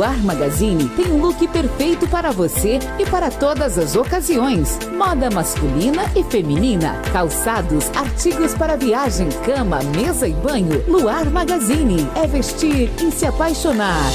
Luar Magazine tem um look perfeito para você e para todas as ocasiões. Moda masculina e feminina, calçados, artigos para viagem, cama, mesa e banho. Luar Magazine é vestir e se apaixonar.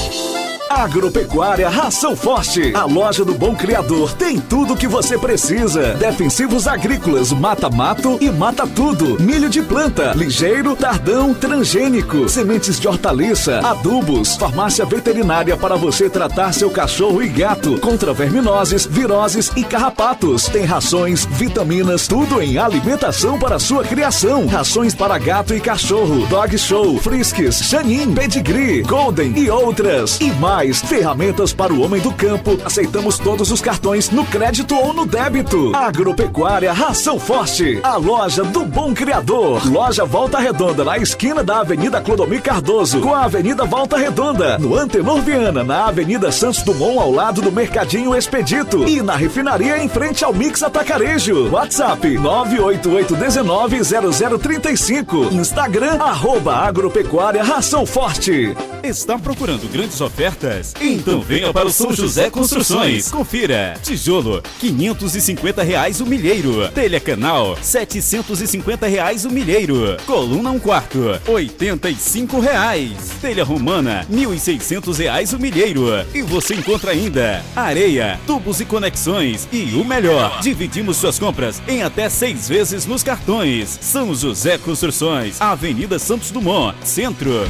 Agropecuária Ração Forte. A loja do Bom Criador tem tudo o que você precisa. Defensivos agrícolas, mata-mato e mata tudo. Milho de planta, ligeiro, tardão, transgênico. Sementes de hortaliça, adubos. Farmácia veterinária para você tratar seu cachorro e gato contra verminoses, viroses e carrapatos. Tem rações, vitaminas, tudo em alimentação para sua criação. Rações para gato e cachorro, dog show, frisques, chanin, pedigree, golden e outras. E mais mais ferramentas para o homem do campo. Aceitamos todos os cartões no crédito ou no débito. Agropecuária Ração Forte, a loja do Bom Criador. Loja Volta Redonda, na esquina da Avenida Clodomir Cardoso, com a Avenida Volta Redonda. No Antenor Viana, na Avenida Santos Dumont, ao lado do Mercadinho Expedito. E na refinaria em frente ao Mix Atacarejo. WhatsApp 988190035. Instagram, arroba Agropecuária Ração Forte. Está procurando grandes ofertas? Então venha para o São José Construções. Confira. Tijolo, 550 reais o milheiro. Telha canal, 750 reais o milheiro. Coluna um quarto, 85 reais. Telha romana, 1.600 reais o milheiro. E você encontra ainda areia, tubos e conexões. E o melhor, dividimos suas compras em até seis vezes nos cartões. São José Construções, Avenida Santos Dumont, Centro.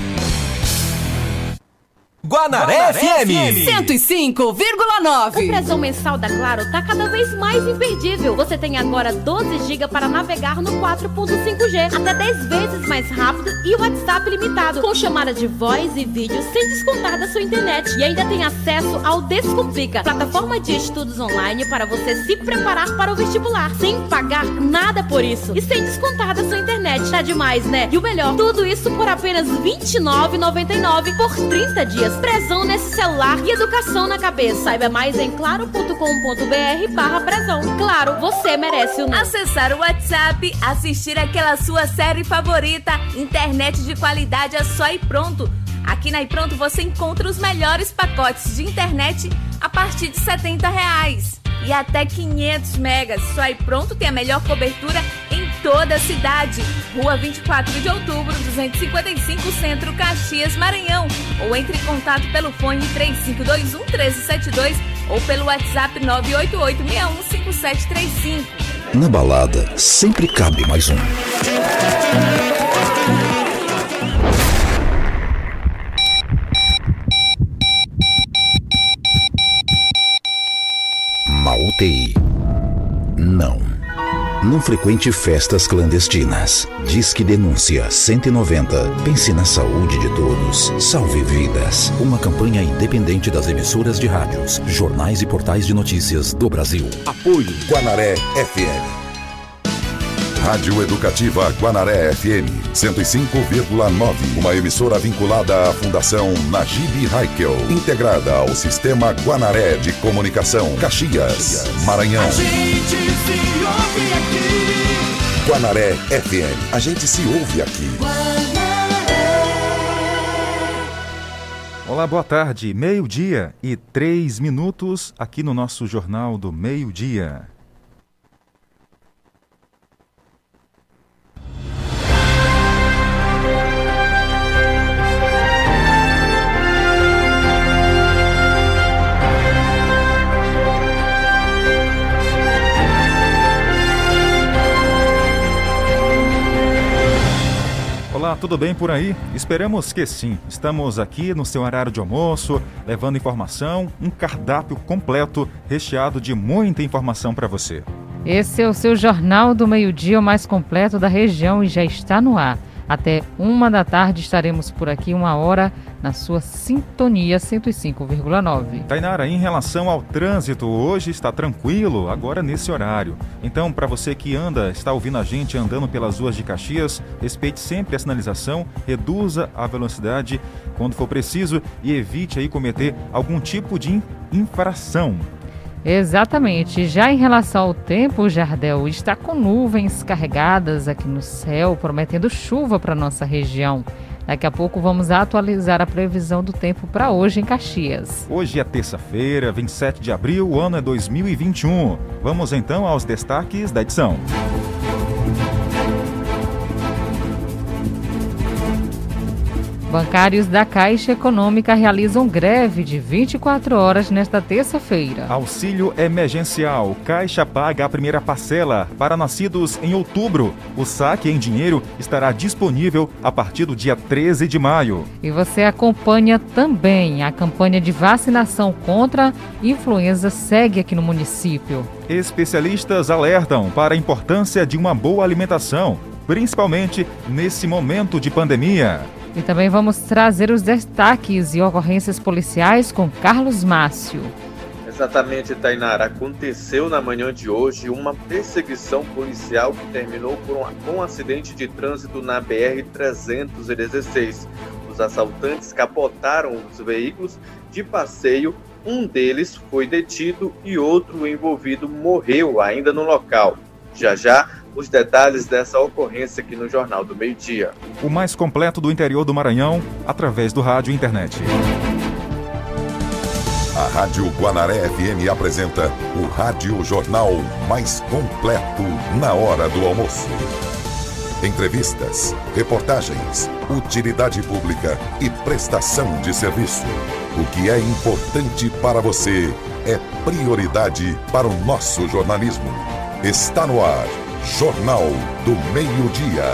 Guanaré, FM 105,9. O presão mensal da Claro tá cada vez mais imperdível. Você tem agora 12 GB para navegar no 4.5G, até 10 vezes mais rápido e WhatsApp limitado, com chamada de voz e vídeo sem descontar da sua internet. E ainda tem acesso ao Descomplica, plataforma de estudos online para você se preparar para o vestibular, sem pagar nada por isso e sem descontar da sua internet. Tá demais, né? E o melhor, tudo isso por apenas R$ 29,99 por 30 dias. Prezão nesse celular e educação na cabeça. Saiba mais em claro.com.br barra prezão. Claro, você merece o Acessar o WhatsApp, assistir aquela sua série favorita, internet de qualidade é só e pronto. Aqui na iPronto você encontra os melhores pacotes de internet a partir de 70 reais. E até 500 megas. Só aí pronto tem a melhor cobertura toda a cidade. Rua 24 de outubro, 255 Centro, Caxias, Maranhão. Ou entre em contato pelo fone 3521 1372 ou pelo WhatsApp 988 615735. Na balada, sempre cabe mais um. UTI. Não. Não frequente festas clandestinas. Disque denúncia 190. Pense na saúde de todos. Salve vidas. Uma campanha independente das emissoras de rádios, jornais e portais de notícias do Brasil. Apoio Guanaré FM. Rádio Educativa Guanaré FM 105,9. Uma emissora vinculada à Fundação Najib Haikel. Integrada ao Sistema Guanaré de Comunicação. Caxias, Maranhão. A gente se ouve aqui. Guanaré FM. A gente se ouve aqui. Olá, boa tarde. Meio-dia e três minutos aqui no nosso Jornal do Meio-Dia. Olá, tudo bem por aí? Esperamos que sim. Estamos aqui no seu horário de almoço, levando informação, um cardápio completo, recheado de muita informação para você. Esse é o seu Jornal do Meio-Dia, o mais completo da região e já está no ar. Até uma da tarde estaremos por aqui, uma hora, na sua sintonia 105,9. Tainara, em relação ao trânsito, hoje está tranquilo, agora nesse horário. Então, para você que anda, está ouvindo a gente andando pelas ruas de Caxias, respeite sempre a sinalização, reduza a velocidade quando for preciso e evite aí cometer algum tipo de infração. Exatamente. Já em relação ao tempo, o Jardel está com nuvens carregadas aqui no céu, prometendo chuva para nossa região. Daqui a pouco vamos atualizar a previsão do tempo para hoje em Caxias. Hoje é terça-feira, 27 de abril, o ano é 2021. Vamos então aos destaques da edição. Bancários da Caixa Econômica realizam greve de 24 horas nesta terça-feira. Auxílio emergencial. Caixa paga a primeira parcela para nascidos em outubro. O saque em dinheiro estará disponível a partir do dia 13 de maio. E você acompanha também a campanha de vacinação contra influenza segue aqui no município. Especialistas alertam para a importância de uma boa alimentação, principalmente nesse momento de pandemia. E também vamos trazer os destaques e ocorrências policiais com Carlos Márcio. Exatamente, Tainara. Aconteceu na manhã de hoje uma perseguição policial que terminou por um, um acidente de trânsito na BR-316. Os assaltantes capotaram os veículos de passeio. Um deles foi detido e outro envolvido morreu ainda no local. Já já os detalhes dessa ocorrência aqui no Jornal do Meio Dia. O mais completo do interior do Maranhão, através do rádio e internet. A Rádio Guanaré FM apresenta o Rádio Jornal mais completo na hora do almoço. Entrevistas, reportagens, utilidade pública e prestação de serviço. O que é importante para você é prioridade para o nosso jornalismo. Está no ar Jornal do Meio-Dia.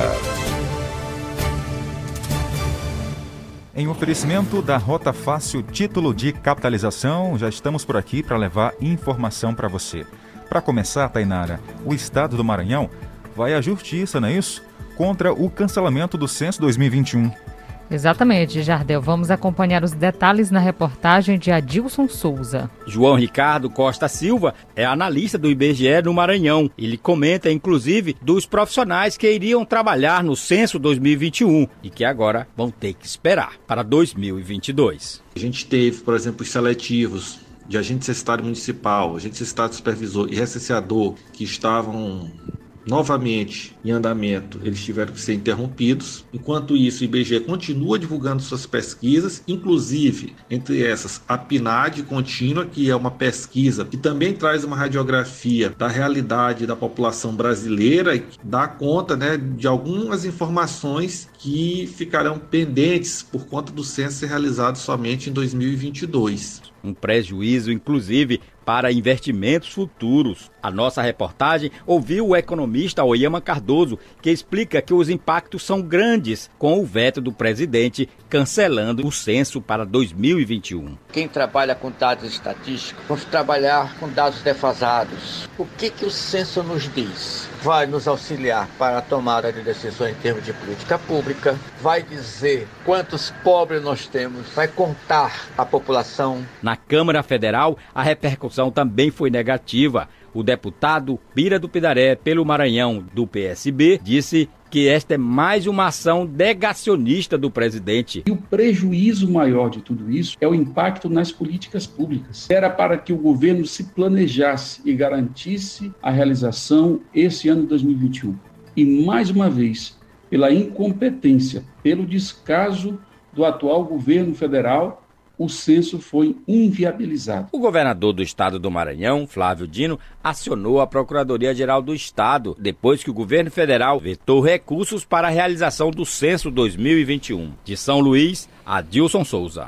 Em oferecimento da Rota Fácil Título de Capitalização, já estamos por aqui para levar informação para você. Para começar, Tainara, o Estado do Maranhão vai à justiça, não é isso? Contra o cancelamento do censo 2021. Exatamente, Jardel. Vamos acompanhar os detalhes na reportagem de Adilson Souza. João Ricardo Costa Silva é analista do IBGE no Maranhão. Ele comenta, inclusive, dos profissionais que iriam trabalhar no censo 2021 e que agora vão ter que esperar para 2022. A gente teve, por exemplo, os seletivos de agente cestário municipal, agente cestário supervisor e recenseador que estavam novamente em andamento, eles tiveram que ser interrompidos. Enquanto isso, o IBGE continua divulgando suas pesquisas, inclusive entre essas a PNAD contínua, que é uma pesquisa que também traz uma radiografia da realidade da população brasileira e dá conta né, de algumas informações que ficarão pendentes por conta do censo ser realizado somente em 2022 um prejuízo, inclusive, para investimentos futuros. A nossa reportagem ouviu o economista Oyama Cardoso, que explica que os impactos são grandes com o veto do presidente cancelando o censo para 2021. Quem trabalha com dados estatísticos, vamos trabalhar com dados defasados. O que, que o censo nos diz? Vai nos auxiliar para a tomada de decisões em termos de política pública, vai dizer quantos pobres nós temos, vai contar a população. Na Câmara Federal, a repercussão também foi negativa. O deputado Bira do Pidaré, pelo Maranhão, do PSB, disse que esta é mais uma ação negacionista do presidente. E o prejuízo maior de tudo isso é o impacto nas políticas públicas. Era para que o governo se planejasse e garantisse a realização esse ano de 2021. E mais uma vez, pela incompetência, pelo descaso do atual governo federal o censo foi inviabilizado. O governador do estado do Maranhão, Flávio Dino, acionou a Procuradoria-Geral do Estado depois que o governo federal vetou recursos para a realização do censo 2021. De São Luís, Adilson Souza.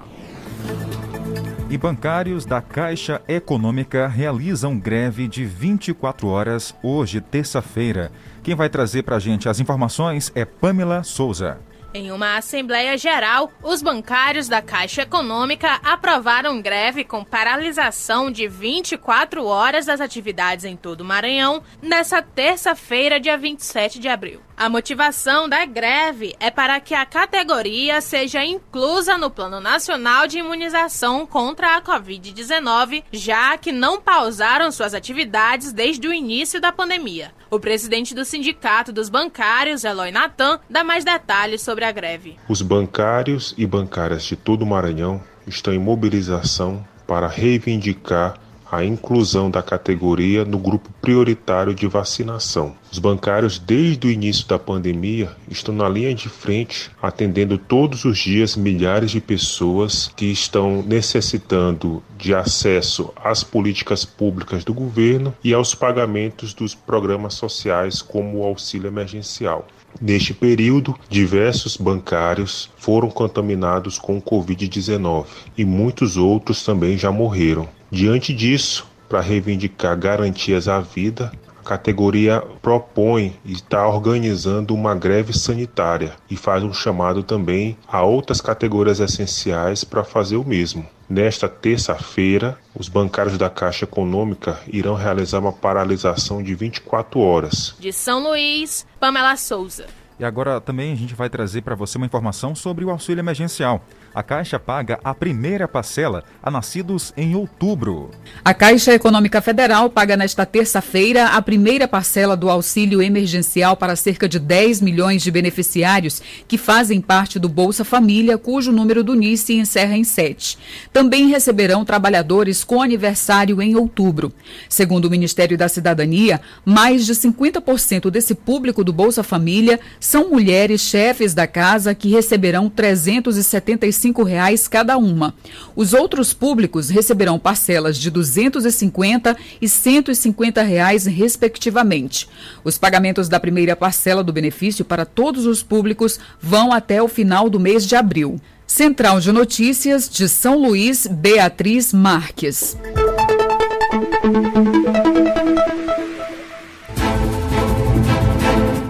E bancários da Caixa Econômica realizam greve de 24 horas hoje, terça-feira. Quem vai trazer para a gente as informações é Pamela Souza. Em uma Assembleia Geral, os bancários da Caixa Econômica aprovaram greve com paralisação de 24 horas das atividades em todo o Maranhão nesta terça-feira, dia 27 de abril. A motivação da greve é para que a categoria seja inclusa no Plano Nacional de Imunização contra a Covid-19, já que não pausaram suas atividades desde o início da pandemia. O presidente do Sindicato dos Bancários, Eloy Natan, dá mais detalhes sobre a greve. Os bancários e bancárias de todo o Maranhão estão em mobilização para reivindicar a inclusão da categoria no grupo prioritário de vacinação. Os bancários, desde o início da pandemia, estão na linha de frente, atendendo todos os dias milhares de pessoas que estão necessitando de acesso às políticas públicas do governo e aos pagamentos dos programas sociais, como o auxílio emergencial. Neste período, diversos bancários foram contaminados com o Covid-19 e muitos outros também já morreram. Diante disso, para reivindicar garantias à vida, a categoria propõe e está organizando uma greve sanitária e faz um chamado também a outras categorias essenciais para fazer o mesmo. Nesta terça-feira, os bancários da Caixa Econômica irão realizar uma paralisação de 24 horas. De São Luís, Pamela Souza. E agora também a gente vai trazer para você uma informação sobre o auxílio emergencial a Caixa paga a primeira parcela a nascidos em outubro. A Caixa Econômica Federal paga nesta terça-feira a primeira parcela do auxílio emergencial para cerca de 10 milhões de beneficiários que fazem parte do Bolsa Família, cujo número do NIS se encerra em 7. Também receberão trabalhadores com aniversário em outubro. Segundo o Ministério da Cidadania, mais de 50% desse público do Bolsa Família são mulheres chefes da casa que receberão 375 reais cada uma. Os outros públicos receberão parcelas de R$ 250 e 150 reais, respectivamente. Os pagamentos da primeira parcela do benefício para todos os públicos vão até o final do mês de abril. Central de Notícias de São Luís, Beatriz Marques.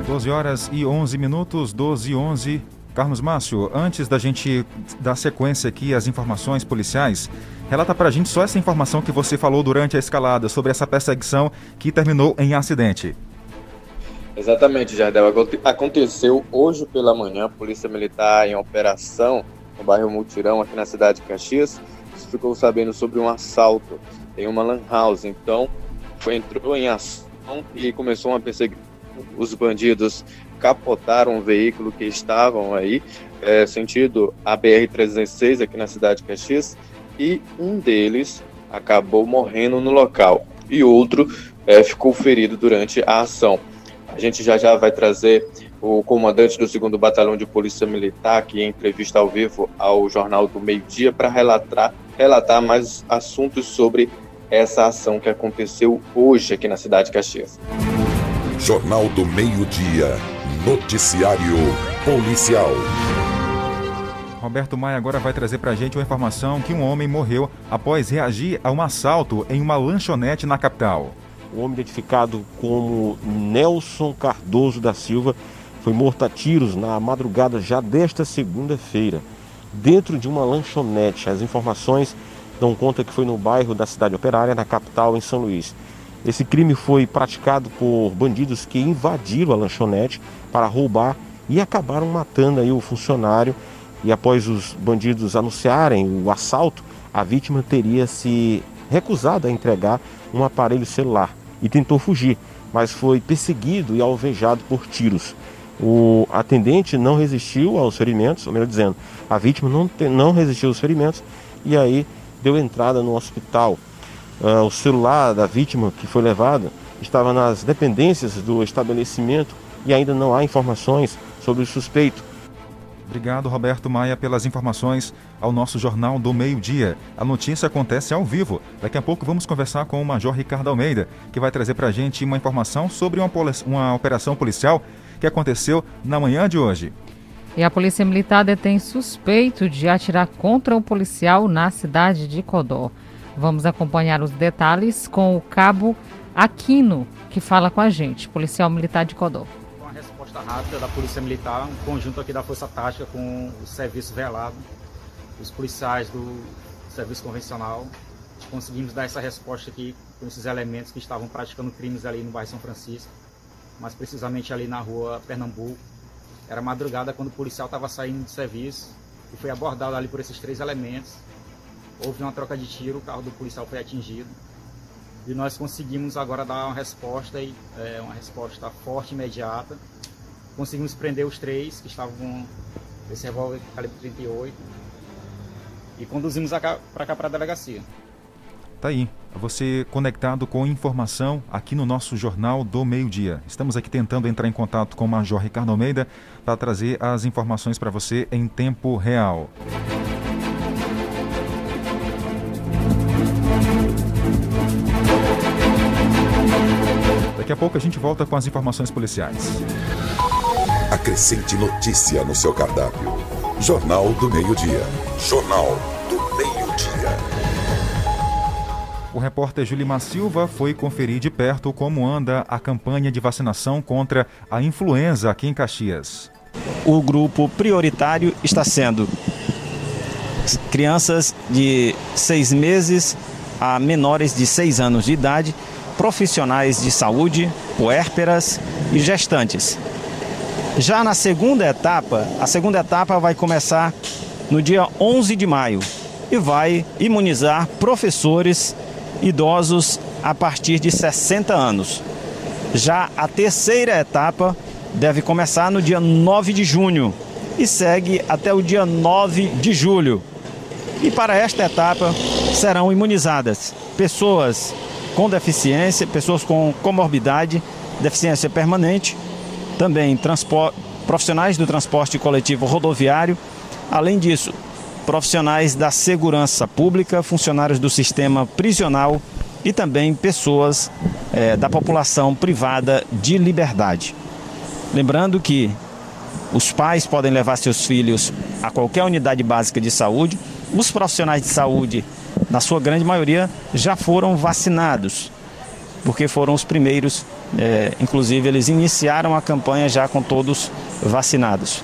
Doze horas e onze minutos, doze e onze. Carlos Márcio, antes da gente dar sequência aqui às informações policiais, relata pra gente só essa informação que você falou durante a escalada sobre essa perseguição que terminou em acidente. Exatamente, Jardel. Aconteceu hoje pela manhã, a Polícia Militar em operação no bairro Multirão, aqui na cidade de Caxias, ficou sabendo sobre um assalto em uma lan house. Então, foi, entrou em ação e começou uma perseguição. Os bandidos capotaram um veículo que estavam aí, é, sentido a BR-306 aqui na cidade de Caxias, e um deles acabou morrendo no local e outro é, ficou ferido durante a ação. A gente já já vai trazer o comandante do 2 Batalhão de Polícia Militar, que em entrevista ao vivo ao Jornal do Meio Dia, para relatar, relatar mais assuntos sobre essa ação que aconteceu hoje aqui na cidade de Caxias. Jornal do Meio Dia Noticiário Policial. Roberto Maia agora vai trazer para a gente uma informação que um homem morreu após reagir a um assalto em uma lanchonete na capital. O homem identificado como Nelson Cardoso da Silva foi morto a tiros na madrugada já desta segunda-feira, dentro de uma lanchonete. As informações dão conta que foi no bairro da cidade operária, na capital, em São Luís. Esse crime foi praticado por bandidos que invadiram a lanchonete para roubar e acabaram matando aí o funcionário. E após os bandidos anunciarem o assalto, a vítima teria se recusado a entregar um aparelho celular e tentou fugir, mas foi perseguido e alvejado por tiros. O atendente não resistiu aos ferimentos, ou melhor dizendo, a vítima não, não resistiu aos ferimentos e aí deu entrada no hospital. Uh, o celular da vítima que foi levado estava nas dependências do estabelecimento e ainda não há informações sobre o suspeito. Obrigado, Roberto Maia, pelas informações ao nosso Jornal do Meio-Dia. A notícia acontece ao vivo. Daqui a pouco vamos conversar com o Major Ricardo Almeida, que vai trazer para a gente uma informação sobre uma, uma operação policial que aconteceu na manhã de hoje. E a Polícia Militar detém suspeito de atirar contra um policial na cidade de Codó. Vamos acompanhar os detalhes com o cabo Aquino, que fala com a gente, policial militar de Codó. Resposta rápida da Polícia Militar, um conjunto aqui da Força Tática com o Serviço Velado, os policiais do Serviço Convencional, conseguimos dar essa resposta aqui com esses elementos que estavam praticando crimes ali no bairro São Francisco, mais precisamente ali na rua Pernambuco. Era madrugada quando o policial estava saindo de serviço e foi abordado ali por esses três elementos houve uma troca de tiro, o carro do policial foi atingido. E nós conseguimos agora dar uma resposta, é, uma resposta forte imediata. Conseguimos prender os três que estavam com esse revólver calibre 38 e conduzimos para cá para a delegacia. Tá aí, você conectado com informação aqui no nosso Jornal do Meio-Dia. Estamos aqui tentando entrar em contato com o Major Ricardo Almeida para trazer as informações para você em tempo real. Daqui a pouco a gente volta com as informações policiais. Acrescente notícia no seu cardápio. Jornal do Meio-Dia. Jornal do Meio-Dia. O repórter Julimar Silva foi conferir de perto como anda a campanha de vacinação contra a influenza aqui em Caxias. O grupo prioritário está sendo crianças de seis meses a menores de seis anos de idade, profissionais de saúde, puérperas e gestantes. Já na segunda etapa, a segunda etapa vai começar no dia 11 de maio e vai imunizar professores idosos a partir de 60 anos. Já a terceira etapa deve começar no dia 9 de junho e segue até o dia 9 de julho. E para esta etapa serão imunizadas pessoas com deficiência, pessoas com comorbidade, deficiência permanente, também profissionais do transporte coletivo rodoviário, além disso, profissionais da segurança pública, funcionários do sistema prisional e também pessoas é, da população privada de liberdade. Lembrando que os pais podem levar seus filhos a qualquer unidade básica de saúde, os profissionais de saúde, na sua grande maioria, já foram vacinados, porque foram os primeiros, é, inclusive eles iniciaram a campanha já com todos vacinados.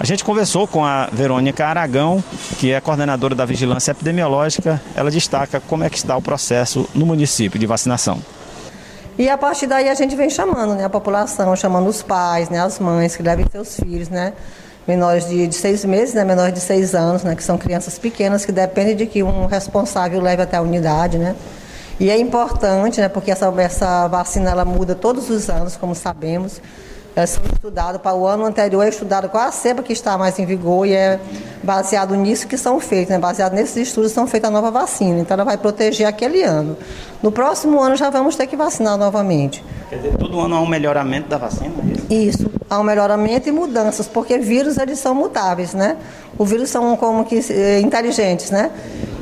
A gente conversou com a Verônica Aragão, que é coordenadora da Vigilância Epidemiológica. Ela destaca como é que está o processo no município de vacinação. E a partir daí a gente vem chamando né, a população, chamando os pais, né, as mães que levem seus filhos, né, menores de, de seis meses, né, menores de seis anos, né, que são crianças pequenas que dependem de que um responsável leve até a unidade, né. E é importante, né, porque essa, essa vacina ela muda todos os anos, como sabemos elas são estudadas para o ano anterior, é estudado qual a cepa que está mais em vigor e é baseado nisso que são feitos, né? baseado nesses estudos são feitas a nova vacina. Então ela vai proteger aquele ano. No próximo ano já vamos ter que vacinar novamente. Quer dizer, todo ano há um melhoramento da vacina? É isso? isso, há um melhoramento e mudanças, porque vírus eles são mutáveis, né? Os vírus são como que eh, inteligentes, né?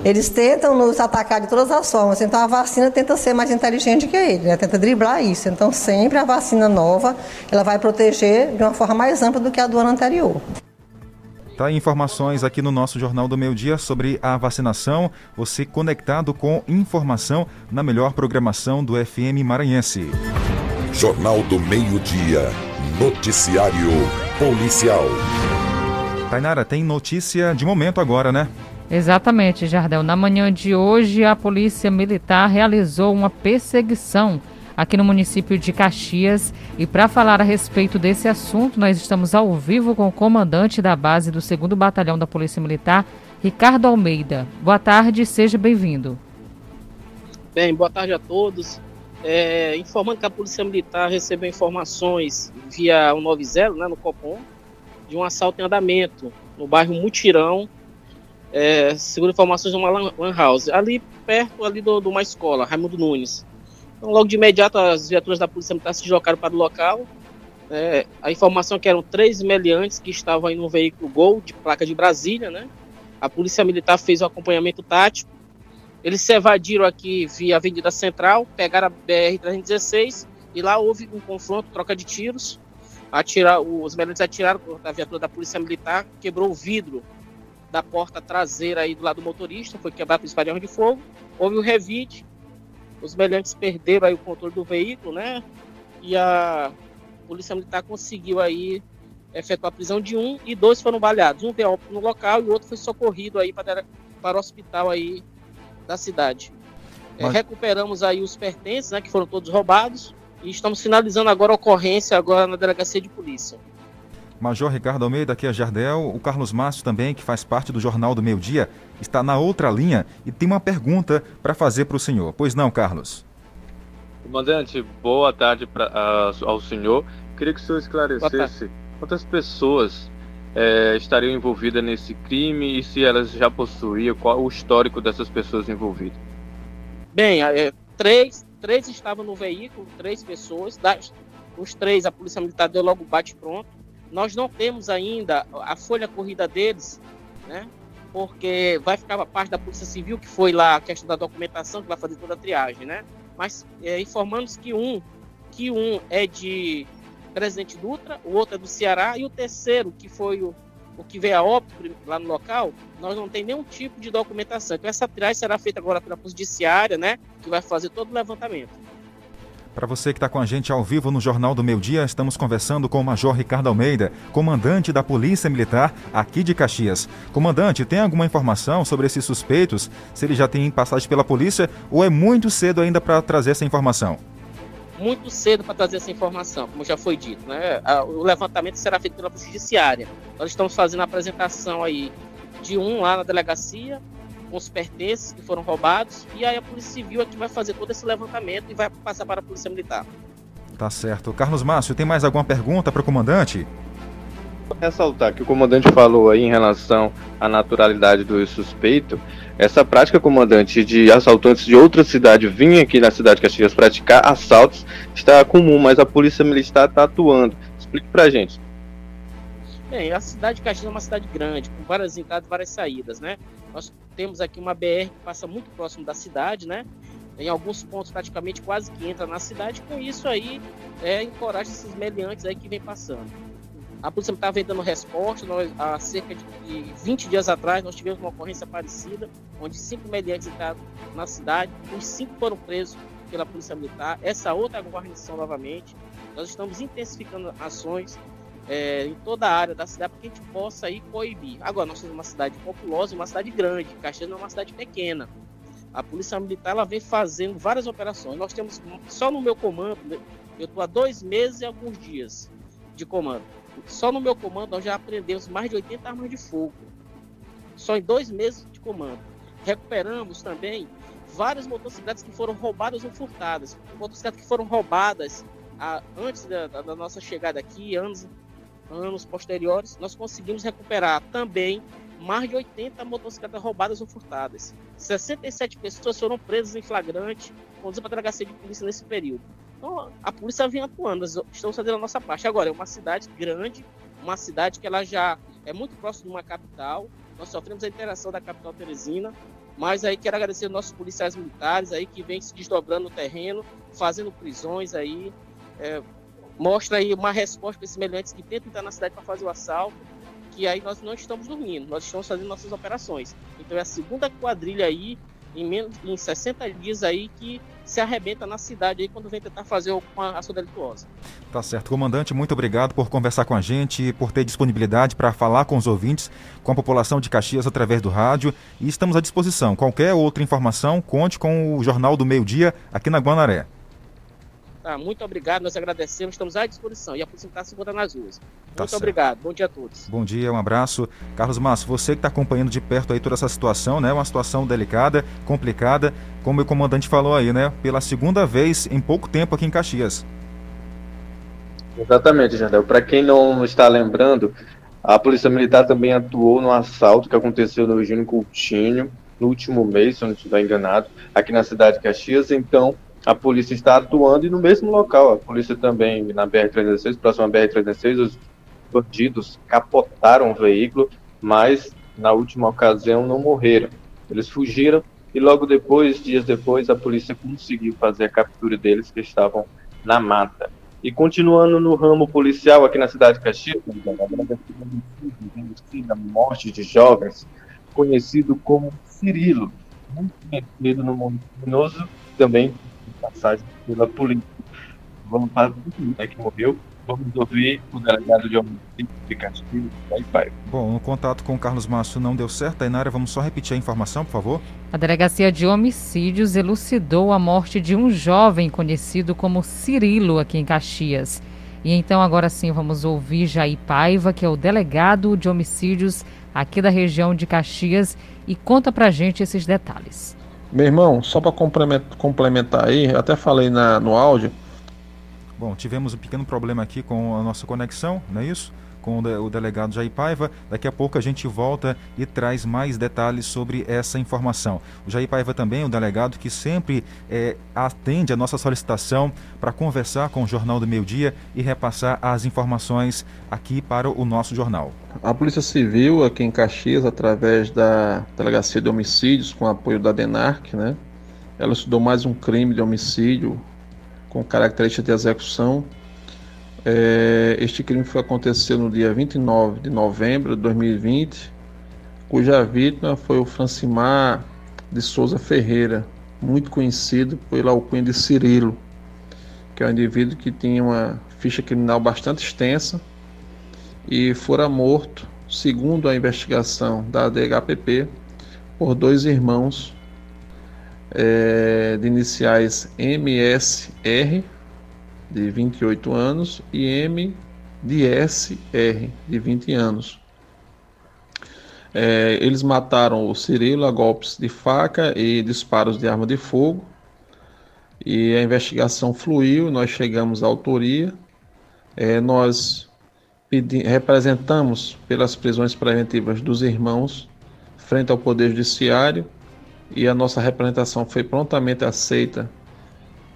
Eles tentam nos atacar de todas as formas, então a vacina tenta ser mais inteligente que ele, né? tenta driblar isso. Então sempre a vacina nova, ela vai proteger de uma forma mais ampla do que a do ano anterior. Tá informações aqui no nosso Jornal do Meio Dia sobre a vacinação. Você conectado com informação na melhor programação do FM Maranhense. Jornal do Meio Dia. Noticiário Policial. Tainara, tem notícia de momento agora, né? Exatamente, Jardel. Na manhã de hoje, a Polícia Militar realizou uma perseguição aqui no município de Caxias. E para falar a respeito desse assunto, nós estamos ao vivo com o comandante da base do 2 Batalhão da Polícia Militar, Ricardo Almeida. Boa tarde, seja bem-vindo. Bem, boa tarde a todos. É, informando que a Polícia Militar recebeu informações via 190, né, no Copom, de um assalto em andamento no bairro Mutirão, é, segundo informações de uma lan house, ali perto ali do, de uma escola, Raimundo Nunes. Então, logo de imediato, as viaturas da Polícia Militar se deslocaram para o local. É, a informação é que eram três meliantes que estavam em um veículo Gol, de placa de Brasília, né? A Polícia Militar fez o acompanhamento tático. Eles se evadiram aqui via Avenida Central, pegaram a BR-316 e lá houve um confronto, troca de tiros. Atirar, os meliantes atiraram da viatura da Polícia Militar, quebrou o vidro da porta traseira aí do lado do motorista, foi quebrado por espadrão de fogo. Houve o revide, os meliantes perderam aí o controle do veículo, né? E a polícia militar conseguiu aí efetuar a prisão de um e dois foram baleados. Um veio no local e o outro foi socorrido aí para, para o hospital aí da cidade. É, Mas... É, recuperamos aí os pertences, né, que foram todos roubados e estamos finalizando agora a ocorrência agora na delegacia de polícia. Major Ricardo Almeida, aqui é Jardel. O Carlos Márcio também, que faz parte do Jornal do Meio Dia, está na outra linha e tem uma pergunta para fazer para o senhor. Pois não, Carlos? Comandante, boa tarde pra, uh, ao senhor. Queria que o senhor esclarecesse quantas pessoas é, estariam envolvidas nesse crime e se elas já possuíam, qual o histórico dessas pessoas envolvidas. Bem, é, três, três estavam no veículo, três pessoas. Das, os três, a Polícia Militar deu logo bate-pronto. Nós não temos ainda a folha corrida deles, né? Porque vai ficar a parte da Polícia Civil, que foi lá a questão da documentação, que vai fazer toda a triagem, né? Mas é, informamos que um, que um é de Presidente Dutra, o outro é do Ceará, e o terceiro, que foi o, o que veio a óbito lá no local, nós não tem nenhum tipo de documentação. Então essa triagem será feita agora pela Polícia Judiciária, né? Que vai fazer todo o levantamento. Para você que está com a gente ao vivo no Jornal do Meio Dia, estamos conversando com o Major Ricardo Almeida, comandante da Polícia Militar aqui de Caxias. Comandante, tem alguma informação sobre esses suspeitos? Se ele já tem passagem pela polícia ou é muito cedo ainda para trazer essa informação? Muito cedo para trazer essa informação, como já foi dito. Né? O levantamento será feito pela Polícia Judiciária. Nós estamos fazendo a apresentação aí de um lá na delegacia, os pertences que foram roubados, e aí a Polícia Civil é que vai fazer todo esse levantamento e vai passar para a Polícia Militar. Tá certo. Carlos Márcio, tem mais alguma pergunta para o comandante? Vou ressaltar que o comandante falou aí em relação à naturalidade do suspeito. Essa prática, comandante, de assaltantes de outra cidade virem aqui na cidade de Caxias praticar assaltos está comum, mas a polícia militar está atuando. Explique pra gente. Bem, a cidade de Caxias é uma cidade grande, com várias entradas várias saídas, né? Nós temos aqui uma BR que passa muito próximo da cidade, né? Em alguns pontos praticamente quase que entra na cidade, com isso aí é, encoraja esses meliantes aí que vem passando. A polícia está vem dando resposta, nós, há cerca de 20 dias atrás nós tivemos uma ocorrência parecida, onde cinco meliantes entraram na cidade, os cinco foram presos pela polícia militar, essa outra guarnição novamente. Nós estamos intensificando ações, é, em toda a área da cidade para que a gente possa aí coibir. Agora, nós temos uma cidade populosa uma cidade grande. Caxias não é uma cidade pequena. A Polícia Militar ela vem fazendo várias operações. Nós temos, só no meu comando, né, eu estou há dois meses e alguns dias de comando. Só no meu comando nós já aprendemos mais de 80 armas de fogo. Só em dois meses de comando. Recuperamos também várias motocicletas que foram roubadas ou furtadas. Motocicletas que foram roubadas a, ah, antes da, da, nossa chegada aqui, anos anos posteriores, nós conseguimos recuperar também mais de 80 motocicletas roubadas ou furtadas. 67 pessoas foram presas em flagrante, conduzidas para a delegacia de polícia nesse período. Então, a polícia vem atuando, nós estamos fazendo a nossa parte. Agora, é uma cidade grande, uma cidade que ela já é muito próxima de uma capital. Nós sofremos a interação da capital Teresina, mas aí quero agradecer nossos policiais militares aí que vêm se desdobrando no terreno, fazendo prisões aí, é, mostra aí uma resposta para esses que tentam entrar na cidade para fazer o assalto, que aí nós não estamos dormindo, nós estamos fazendo nossas operações. Então é a segunda quadrilha aí, em, menos, em 60 dias aí, que se arrebenta na cidade aí quando vem tentar fazer uma ação delituosa. Tá certo. Comandante, muito obrigado por conversar com a gente, por ter disponibilidade para falar com os ouvintes, com a população de Caxias através do rádio e estamos à disposição. Qualquer outra informação, conte com o Jornal do Meio Dia aqui na Guanaré. Tá, muito obrigado, nós agradecemos, estamos à disposição e a polícia está segura nas ruas. Tá muito certo. obrigado, bom dia a todos. Bom dia, um abraço. Carlos Márcio, você que está acompanhando de perto aí toda essa situação, né? Uma situação delicada, complicada, como o comandante falou aí, né? Pela segunda vez em pouco tempo aqui em Caxias. Exatamente, Jandel. Para quem não está lembrando, a Polícia Militar também atuou no assalto que aconteceu no Eugênio Coutinho no último mês, se eu não estiver enganado, aqui na cidade de Caxias. Então, a polícia está atuando e no mesmo local. A polícia também, na BR-316, próximo à BR-316, os bandidos capotaram o veículo, mas na última ocasião não morreram. Eles fugiram e logo depois, dias depois, a polícia conseguiu fazer a captura deles que estavam na mata. E continuando no ramo policial aqui na cidade de Caxias, a morte de jovens, conhecido como Cirilo, muito conhecido no mundo criminoso, também passagem pela polícia. Vamos para o né, que morreu. Vamos ouvir o delegado de homicídio de Castilho. Aí vai. Bom, o contato com o Carlos Márcio não deu certo. Tainara, vamos só repetir a informação, por favor. A Delegacia de Homicídios elucidou a morte de um jovem conhecido como Cirilo aqui em Caxias. E então, agora sim, vamos ouvir Jair Paiva, que é o delegado de homicídios aqui da região de Caxias, e conta pra gente esses detalhes. Meu irmão, só para complementar aí, até falei na, no áudio. Bom, tivemos um pequeno problema aqui com a nossa conexão, não é isso? Com o delegado Jair Paiva. Daqui a pouco a gente volta e traz mais detalhes sobre essa informação. O Jair Paiva também é um delegado que sempre é, atende a nossa solicitação para conversar com o Jornal do Meio Dia e repassar as informações aqui para o nosso jornal. A Polícia Civil aqui em Caxias, através da Delegacia de Homicídios, com apoio da DENARC, né? Ela estudou mais um crime de homicídio com característica de execução. É, este crime foi acontecer no dia 29 de novembro de 2020, cuja vítima foi o Francimar de Souza Ferreira, muito conhecido pela alcunha de Cirilo, que é um indivíduo que tinha uma ficha criminal bastante extensa e fora morto, segundo a investigação da DHPP, por dois irmãos é, de iniciais MSR, de 28 anos, e MDSR, de 20 anos. É, eles mataram o Cirilo a golpes de faca e disparos de arma de fogo. E a investigação fluiu, nós chegamos à autoria. É, nós pedi, representamos pelas prisões preventivas dos irmãos frente ao Poder Judiciário e a nossa representação foi prontamente aceita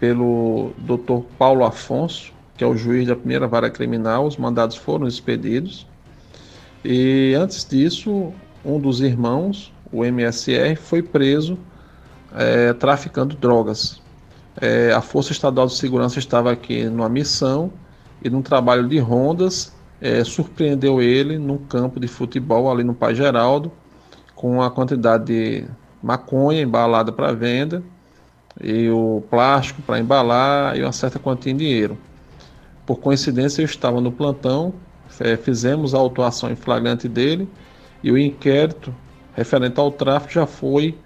pelo Dr. Paulo Afonso, que é o juiz da primeira vara criminal. Os mandados foram expedidos. E antes disso, um dos irmãos, o MSR, foi preso é, traficando drogas. É, a Força Estadual de Segurança estava aqui numa missão e num trabalho de rondas é, surpreendeu ele num campo de futebol ali no Pai Geraldo com a quantidade de maconha embalada para venda e o plástico para embalar e uma certa quantia em dinheiro. Por coincidência, eu estava no plantão, é, fizemos a autuação em flagrante dele e o inquérito referente ao tráfico já foi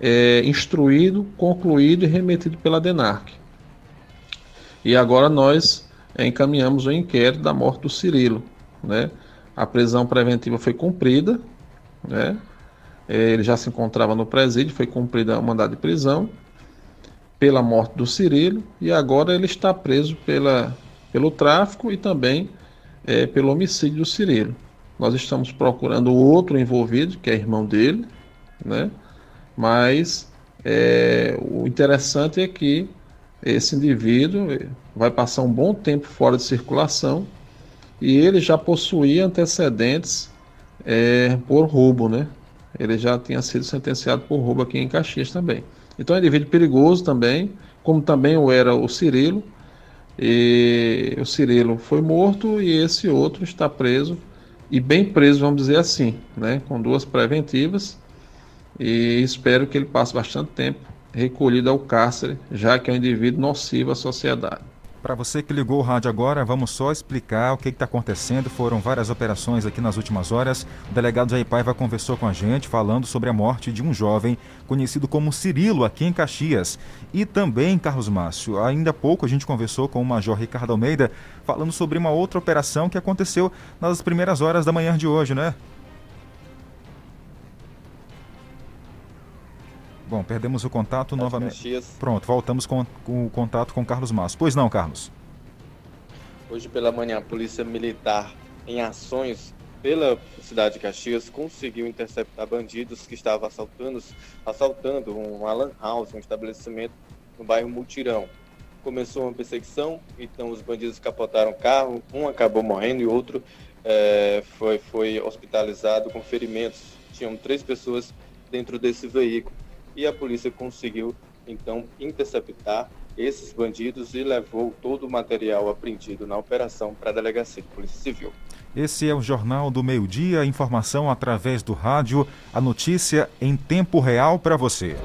é, instruído, concluído e remetido pela DENARC. E agora nós é, encaminhamos o inquérito da morte do Cirilo. Né? A prisão preventiva foi cumprida, né? É, ele já se encontrava no presídio, foi cumprida o mandado de prisão pela morte do Cirilo e agora ele está preso pela, pelo tráfico e também é, pelo homicídio do Cirilo. Nós estamos procurando outro envolvido, que é irmão dele, né? mas é, o interessante é que esse indivíduo vai passar um bom tempo fora de circulação e ele já possuía antecedentes é, por roubo, né? Ele já tinha sido sentenciado por roubo aqui em Caxias também. Então é um indivíduo perigoso também, como também o era o Cirilo. E o Cirilo foi morto e esse outro está preso e bem preso, vamos dizer assim, né? Com duas preventivas. E espero que ele passe bastante tempo recolhido ao cárcere, já que é um indivíduo nocivo à sociedade. Para você que ligou o rádio agora, vamos só explicar o que está acontecendo. Foram várias operações aqui nas últimas horas. O delegado Jair Paiva conversou com a gente falando sobre a morte de um jovem conhecido como Cirilo aqui em Caxias. E também, Carlos Márcio, ainda há pouco a gente conversou com o Major Ricardo Almeida falando sobre uma outra operação que aconteceu nas primeiras horas da manhã de hoje, né? Bom, perdemos o contato novamente. Pronto, voltamos com, com, o contato com Carlos Massa. Pois não, Carlos? Hoje pela manhã, a Polícia Militar, em ações pela cidade de Caxias, conseguiu interceptar bandidos que estavam assaltando, assaltando um Alan House, um estabelecimento no bairro Mutirão. Começou uma perseguição, então os bandidos capotaram o carro, um acabou morrendo e outro é, foi, foi hospitalizado com ferimentos. Tinham três pessoas dentro desse veículo e a polícia conseguiu então interceptar esses bandidos e levou todo o material apreendido na operação para a delegacia de polícia civil. Esse é o Jornal do Meio Dia, informação através do rádio, a notícia em tempo real para você.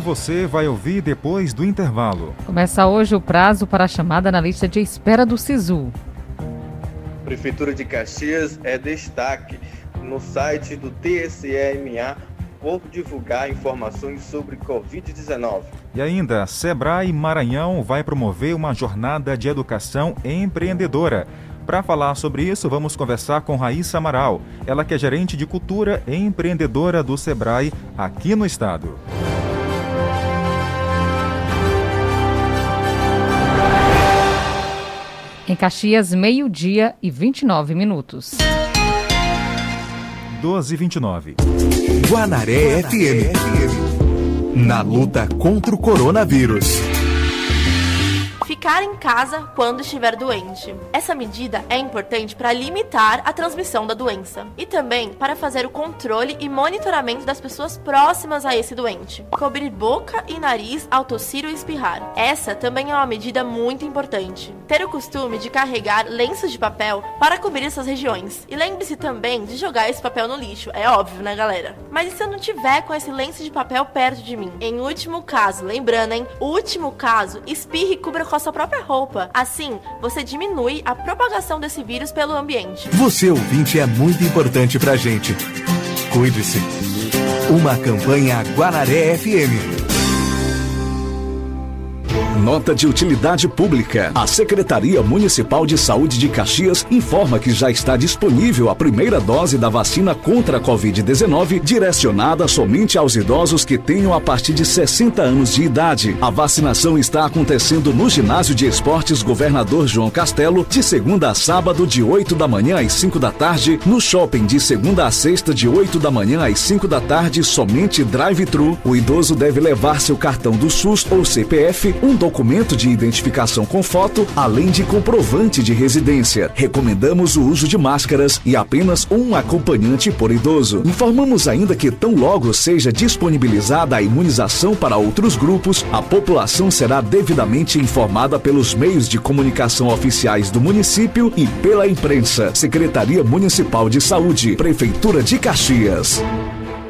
Você vai ouvir depois do intervalo. Começa hoje o prazo para a chamada na lista de espera do SISU. Prefeitura de Caxias é destaque no site do TSEMA por divulgar informações sobre Covid-19. E ainda, Sebrae Maranhão vai promover uma jornada de educação empreendedora. Para falar sobre isso, vamos conversar com Raíssa Amaral, ela que é gerente de cultura e empreendedora do Sebrae aqui no estado. Em Caxias, meio-dia e 29 minutos. 12 e 29. Guanaré FM. Na luta contra o coronavírus. Ficar em casa quando estiver doente. Essa medida é importante para limitar a transmissão da doença e também para fazer o controle e monitoramento das pessoas próximas a esse doente. Cobrir boca e nariz ao tossir ou espirrar. Essa também é uma medida muito importante. Ter o costume de carregar lenços de papel para cobrir essas regiões. E lembre-se também de jogar esse papel no lixo, é óbvio, né, galera? Mas e se eu não tiver com esse lenço de papel perto de mim? Em último caso, lembrando, hein? Último caso, espirre e cubra com a sua própria roupa. Assim, você diminui a propagação desse vírus pelo ambiente. Você ouvinte é muito importante pra gente. Cuide-se. Uma campanha Guanaré FM. Nota de utilidade pública. A Secretaria Municipal de Saúde de Caxias informa que já está disponível a primeira dose da vacina contra a Covid-19, direcionada somente aos idosos que tenham a partir de 60 anos de idade. A vacinação está acontecendo no Ginásio de Esportes Governador João Castelo, de segunda a sábado, de 8 da manhã às 5 da tarde, no shopping, de segunda a sexta, de 8 da manhã às 5 da tarde, somente drive-thru. O idoso deve levar seu cartão do SUS ou CPF, um documento de identificação com foto, além de comprovante de residência. Recomendamos o uso de máscaras e apenas um acompanhante por idoso. Informamos ainda que tão logo seja disponibilizada a imunização para outros grupos, a população será devidamente informada pelos meios de comunicação oficiais do município e pela imprensa. Secretaria Municipal de Saúde, Prefeitura de Caxias.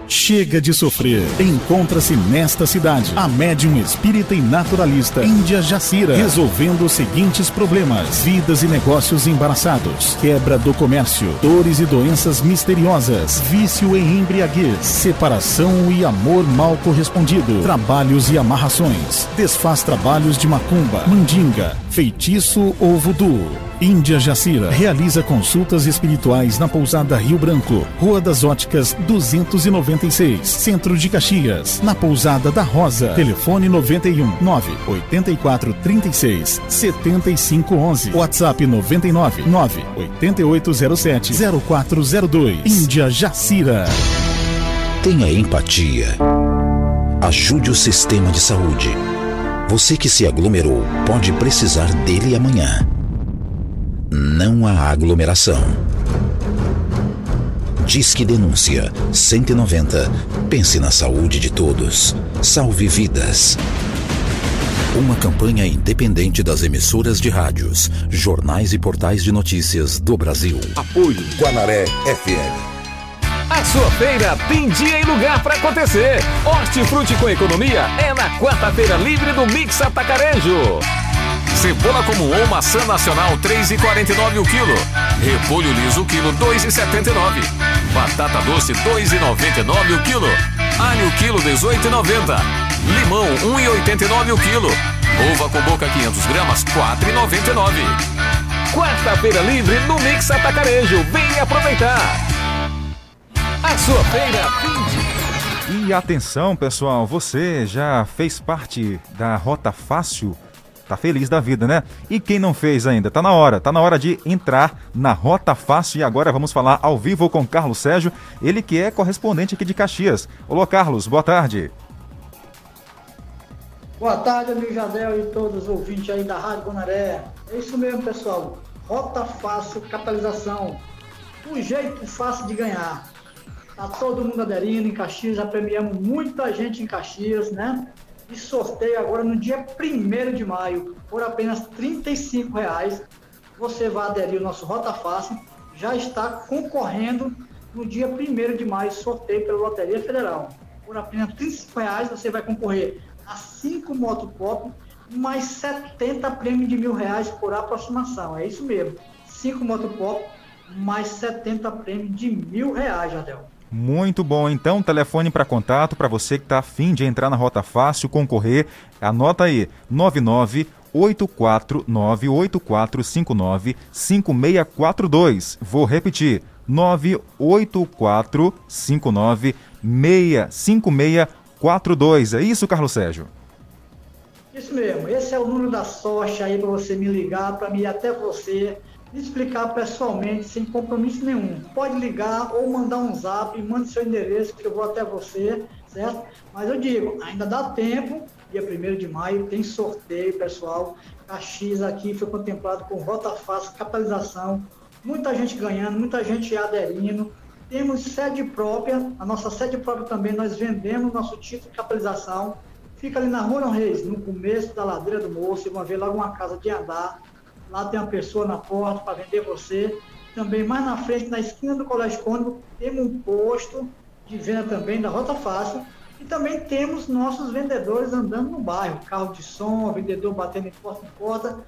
Chega de sofrer. Encontra-se nesta cidade. A médium espírita e naturalista Índia Jacira, resolvendo os seguintes problemas: vidas e negócios embaraçados, quebra do comércio, dores e doenças misteriosas, vício e embriaguez, separação e amor mal correspondido, trabalhos e amarrações, desfaz trabalhos de macumba, mandinga, feitiço ou voodoo. Índia Jacira realiza consultas espirituais na pousada Rio Branco, Rua das Óticas 296, Centro de Caxias, na pousada da Rosa. Telefone 91 9 84 36 75 11. WhatsApp 99 9 8807 0402. Índia Jacira. Tenha empatia. Ajude o sistema de saúde. Você que se aglomerou pode precisar dele amanhã. Não há aglomeração. Disque Denúncia 190. Pense na saúde de todos. Salve vidas. Uma campanha independente das emissoras de rádios, jornais e portais de notícias do Brasil. Apoio Guanaré FM. A sua feira tem dia e lugar para acontecer. Hortifruti com economia é na quarta-feira livre do Mix Atacarejo. Cebola comum ou maçã nacional 3,49 o quilo. Repolho liso quilo 2,79. Batata doce 2,99 o quilo. Alho quilo 18,90. Limão 1,89 o quilo. Uva com boca 500 gramas 4,99. Quarta-feira livre no Mix Atacarejo. Vem aproveitar. A sua feira E atenção, pessoal, você já fez parte da Rota Fácil? Tá feliz da vida, né? E quem não fez ainda? Tá na hora, tá na hora de entrar na Rota Fácil e agora vamos falar ao vivo com Carlos Sérgio, ele que é correspondente aqui de Caxias. Olá, Carlos, boa tarde. Boa tarde, amigo Jadel e todos os ouvintes aí da Rádio Bonaré. É isso mesmo, pessoal. Rota Fácil Capitalização. O jeito fácil de ganhar. Tá todo mundo aderindo em Caxias, já premiamos muita gente em Caxias, né? E sorteio agora no dia 1 de maio, por apenas 35 reais. Você vai aderir ao nosso Rota Fácil, já está concorrendo no dia 1 de maio, sorteio pela Loteria Federal. Por apenas 35 reais, você vai concorrer a 5 motopop, mais 70 prêmios de mil reais por aproximação. É isso mesmo. 5 motopop, mais 70 prêmios de mil reais, Jadel. Muito bom. Então, telefone para contato para você que está afim de entrar na Rota Fácil, concorrer. Anota aí: 99 8498459 5642. Vou repetir: 98459 5642. É isso, Carlos Sérgio? Isso mesmo. Esse é o número da sorte aí para você me ligar, para me ir até você explicar pessoalmente, sem compromisso nenhum. Pode ligar ou mandar um zap, mande seu endereço que eu vou até você, certo? Mas eu digo, ainda dá tempo, dia 1 de maio, tem sorteio, pessoal. Caxias aqui foi contemplado com rota fácil, capitalização, muita gente ganhando, muita gente aderindo. Temos sede própria, a nossa sede própria também, nós vendemos nosso título de capitalização. Fica ali na Rua Reis, no começo da ladeira do Moço, vai ver logo uma casa de andar Lá tem uma pessoa na porta para vender você. Também mais na frente, na esquina do Colégio Cônigo, temos um posto de venda também da Rota Fácil. E também temos nossos vendedores andando no bairro, carro de som, vendedor batendo em porta em porta,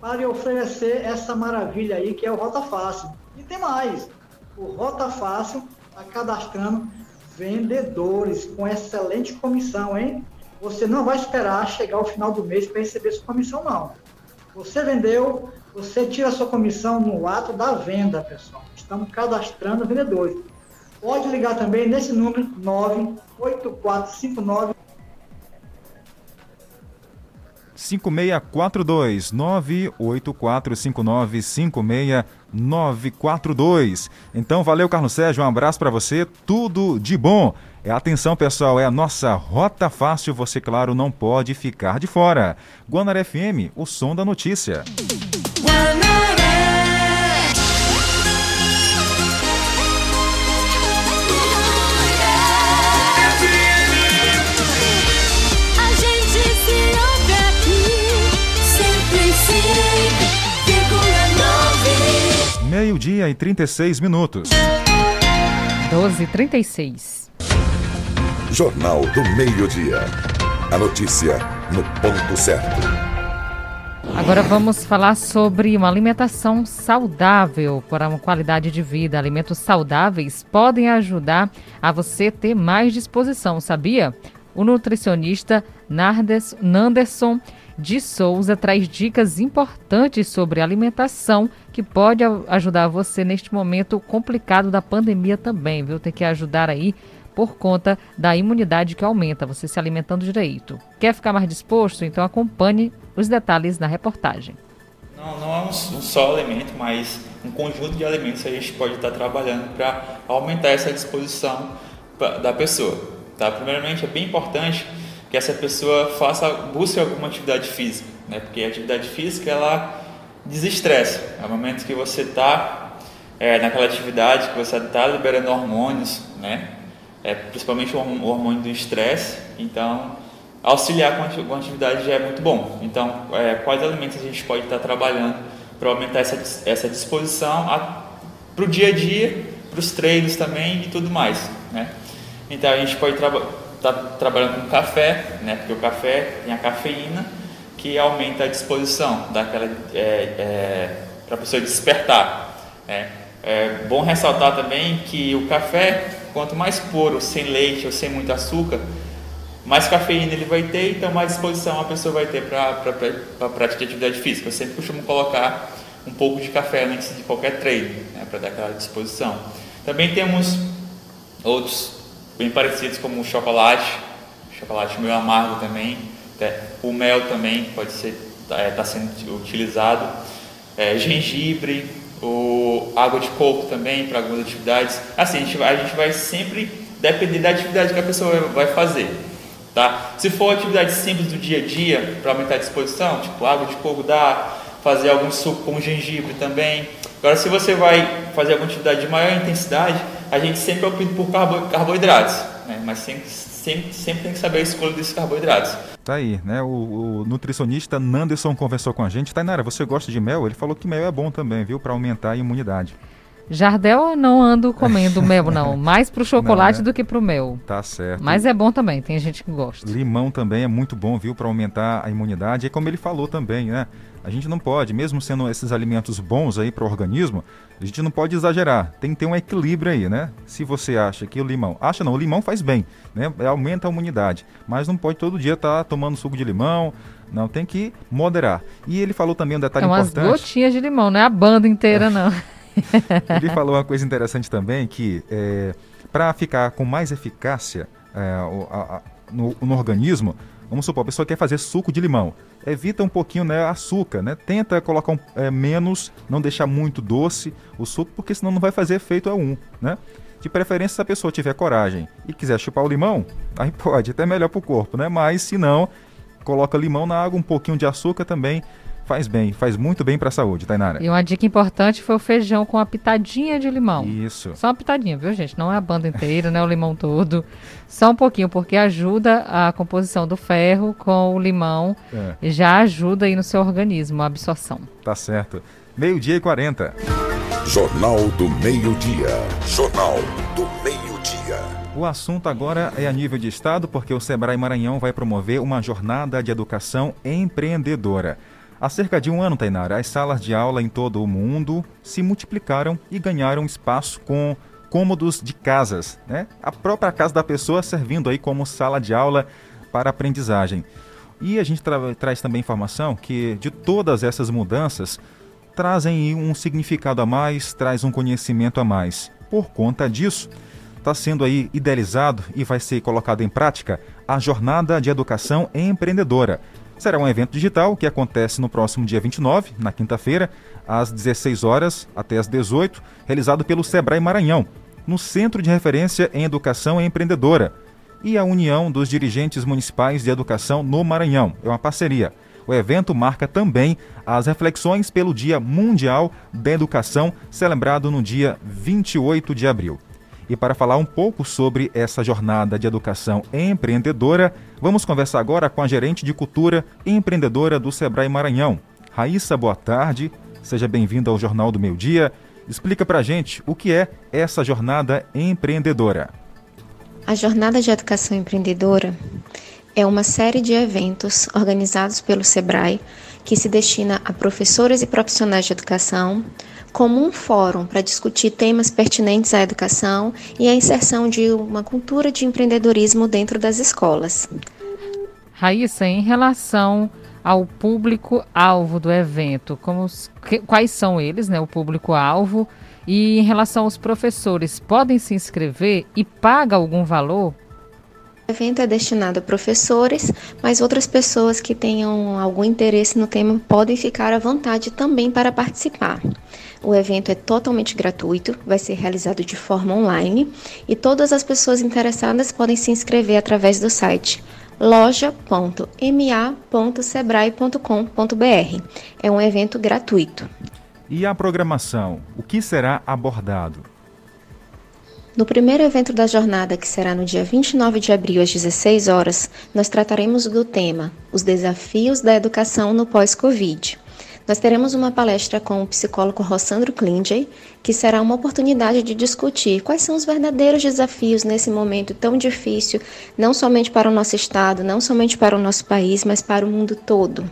para oferecer essa maravilha aí que é o Rota Fácil. E tem mais, o Rota Fácil está cadastrando vendedores com excelente comissão, hein? Você não vai esperar chegar ao final do mês para receber sua comissão, não. Você vendeu, você tira a sua comissão no ato da venda, pessoal. Estamos cadastrando vendedores. Pode ligar também nesse número 98459 5642 98459 56942. Então, valeu, Carlos Sérgio. Um abraço para você. Tudo de bom. É atenção, pessoal, é a nossa rota fácil. Você, claro, não pode ficar de fora. Guanaré FM, o som da notícia. Meio-dia e 36 minutos. 12h36. Jornal do Meio-Dia. A notícia no ponto certo. Agora vamos falar sobre uma alimentação saudável para uma qualidade de vida. Alimentos saudáveis podem ajudar a você ter mais disposição, sabia? O nutricionista Nardes, Nanderson de Souza traz dicas importantes sobre alimentação que pode ajudar você neste momento complicado da pandemia também, viu? Tem que ajudar aí por conta da imunidade que aumenta, você se alimentando direito. Quer ficar mais disposto? Então acompanhe os detalhes na reportagem. Não, não é um, só alimento, mas um conjunto de alimentos a gente pode estar trabalhando para aumentar essa disposição da pessoa. Tá? Primeiramente, é bem importante que essa pessoa faça, busque alguma atividade física, né? porque a atividade física ela desestressa. É o momento que você está é, naquela atividade, que você está liberando hormônios, né? é, principalmente o hormônio do estresse. Então, auxiliar com atividade já é muito bom. Então, é, quais alimentos a gente pode estar trabalhando para aumentar essa, essa disposição para o dia a dia, para os treinos também e tudo mais, né? Então, a gente pode estar tá trabalhando com café, né? Porque o café tem a cafeína que aumenta a disposição daquela é, é, para a pessoa despertar. Né? É bom ressaltar também que o café Quanto mais puro, sem leite ou sem muito açúcar, mais cafeína ele vai ter, então mais disposição a pessoa vai ter para a prática de atividade física. Eu sempre costumo colocar um pouco de café antes de qualquer treino, né, para dar aquela disposição. Também temos outros bem parecidos como o chocolate, chocolate meio amargo também, o mel também pode ser está é, tá sendo utilizado, é, gengibre, o água de coco também para algumas atividades. Assim, a gente, a gente vai sempre depender da atividade que a pessoa vai fazer. Tá? Se for atividade simples do dia a dia, para aumentar a disposição, tipo água de coco dá, fazer algum suco com gengibre também. Agora, se você vai fazer alguma atividade de maior intensidade, a gente sempre opta por carbo, carboidratos, né? mas sempre, sempre, sempre tem que saber a escolha desses carboidratos. Tá aí, né? O, o, nutricionista Nanderson conversou com a gente. Tainara, você gosta de mel? Ele falou que mel é bom também, viu? Para aumentar a imunidade. Jardel não ando comendo mel, não. Mais pro chocolate não, né? do que pro mel. Tá certo. Mas é bom também, tem gente que gosta. Limão também é muito bom, viu, para aumentar a imunidade. E como ele falou também, né? A gente não pode, mesmo sendo esses alimentos bons aí para o organismo, a gente não pode exagerar. Tem que ter um equilíbrio aí, né? Se você acha que o limão, acha não, o limão faz bem, né? Aumenta a imunidade, mas não pode todo dia estar tá tomando suco de limão, não, tem que moderar. E ele falou também um detalhe é umas importante. umas gotinhas de limão, não é a banda inteira, não. ele falou uma coisa interessante também, que é, para ficar com mais eficácia é, a, no, no organismo, vamos supor, a pessoa quer fazer suco de limão. Evita um pouquinho né, açúcar, né? Tenta colocar um, é, menos, não deixar muito doce o suco, porque senão não vai fazer efeito a um, né? De preferência, se a pessoa tiver coragem e quiser chupar o limão, aí pode, até melhor para o corpo, né? Mas se não, coloca limão na água, um pouquinho de açúcar também faz bem, faz muito bem para a saúde, Tainara. E uma dica importante foi o feijão com a pitadinha de limão. Isso. Só uma pitadinha, viu, gente? Não é a banda inteira, não é o limão todo. Só um pouquinho, porque ajuda a composição do ferro com o limão é. e já ajuda aí no seu organismo a absorção. Tá certo. Meio-dia e 40. Jornal do Meio-Dia. Jornal do Meio-Dia. O assunto agora é a nível de estado, porque o Sebrae Maranhão vai promover uma jornada de educação empreendedora. Há cerca de um ano, Tainara, as salas de aula em todo o mundo se multiplicaram e ganharam espaço com cômodos de casas, né? A própria casa da pessoa servindo aí como sala de aula para aprendizagem. E a gente tra traz também informação que de todas essas mudanças trazem um significado a mais, traz um conhecimento a mais. Por conta disso, está sendo aí idealizado e vai ser colocado em prática a Jornada de Educação Empreendedora. Será um evento digital que acontece no próximo dia 29, na quinta-feira, às 16 horas até às 18, realizado pelo Sebrae Maranhão, no Centro de Referência em Educação Empreendedora e a União dos Dirigentes Municipais de Educação no Maranhão. É uma parceria. O evento marca também as reflexões pelo Dia Mundial da Educação, celebrado no dia 28 de abril. E para falar um pouco sobre essa jornada de educação empreendedora, vamos conversar agora com a gerente de cultura empreendedora do Sebrae Maranhão. Raíssa, boa tarde. Seja bem-vinda ao Jornal do Meio Dia. Explica para a gente o que é essa jornada empreendedora. A jornada de educação empreendedora é uma série de eventos organizados pelo Sebrae que se destina a professores e profissionais de educação, como um fórum para discutir temas pertinentes à educação e à inserção de uma cultura de empreendedorismo dentro das escolas. Raíssa, em relação ao público-alvo do evento, como, quais são eles, né, o público-alvo, e em relação aos professores, podem se inscrever e paga algum valor? O evento é destinado a professores, mas outras pessoas que tenham algum interesse no tema podem ficar à vontade também para participar. O evento é totalmente gratuito, vai ser realizado de forma online e todas as pessoas interessadas podem se inscrever através do site loja.ma.sebrae.com.br. É um evento gratuito. E a programação? O que será abordado? No primeiro evento da jornada, que será no dia 29 de abril às 16 horas, nós trataremos do tema Os desafios da educação no pós-Covid. Nós teremos uma palestra com o psicólogo Rossandro Klingey, que será uma oportunidade de discutir quais são os verdadeiros desafios nesse momento tão difícil, não somente para o nosso estado, não somente para o nosso país, mas para o mundo todo.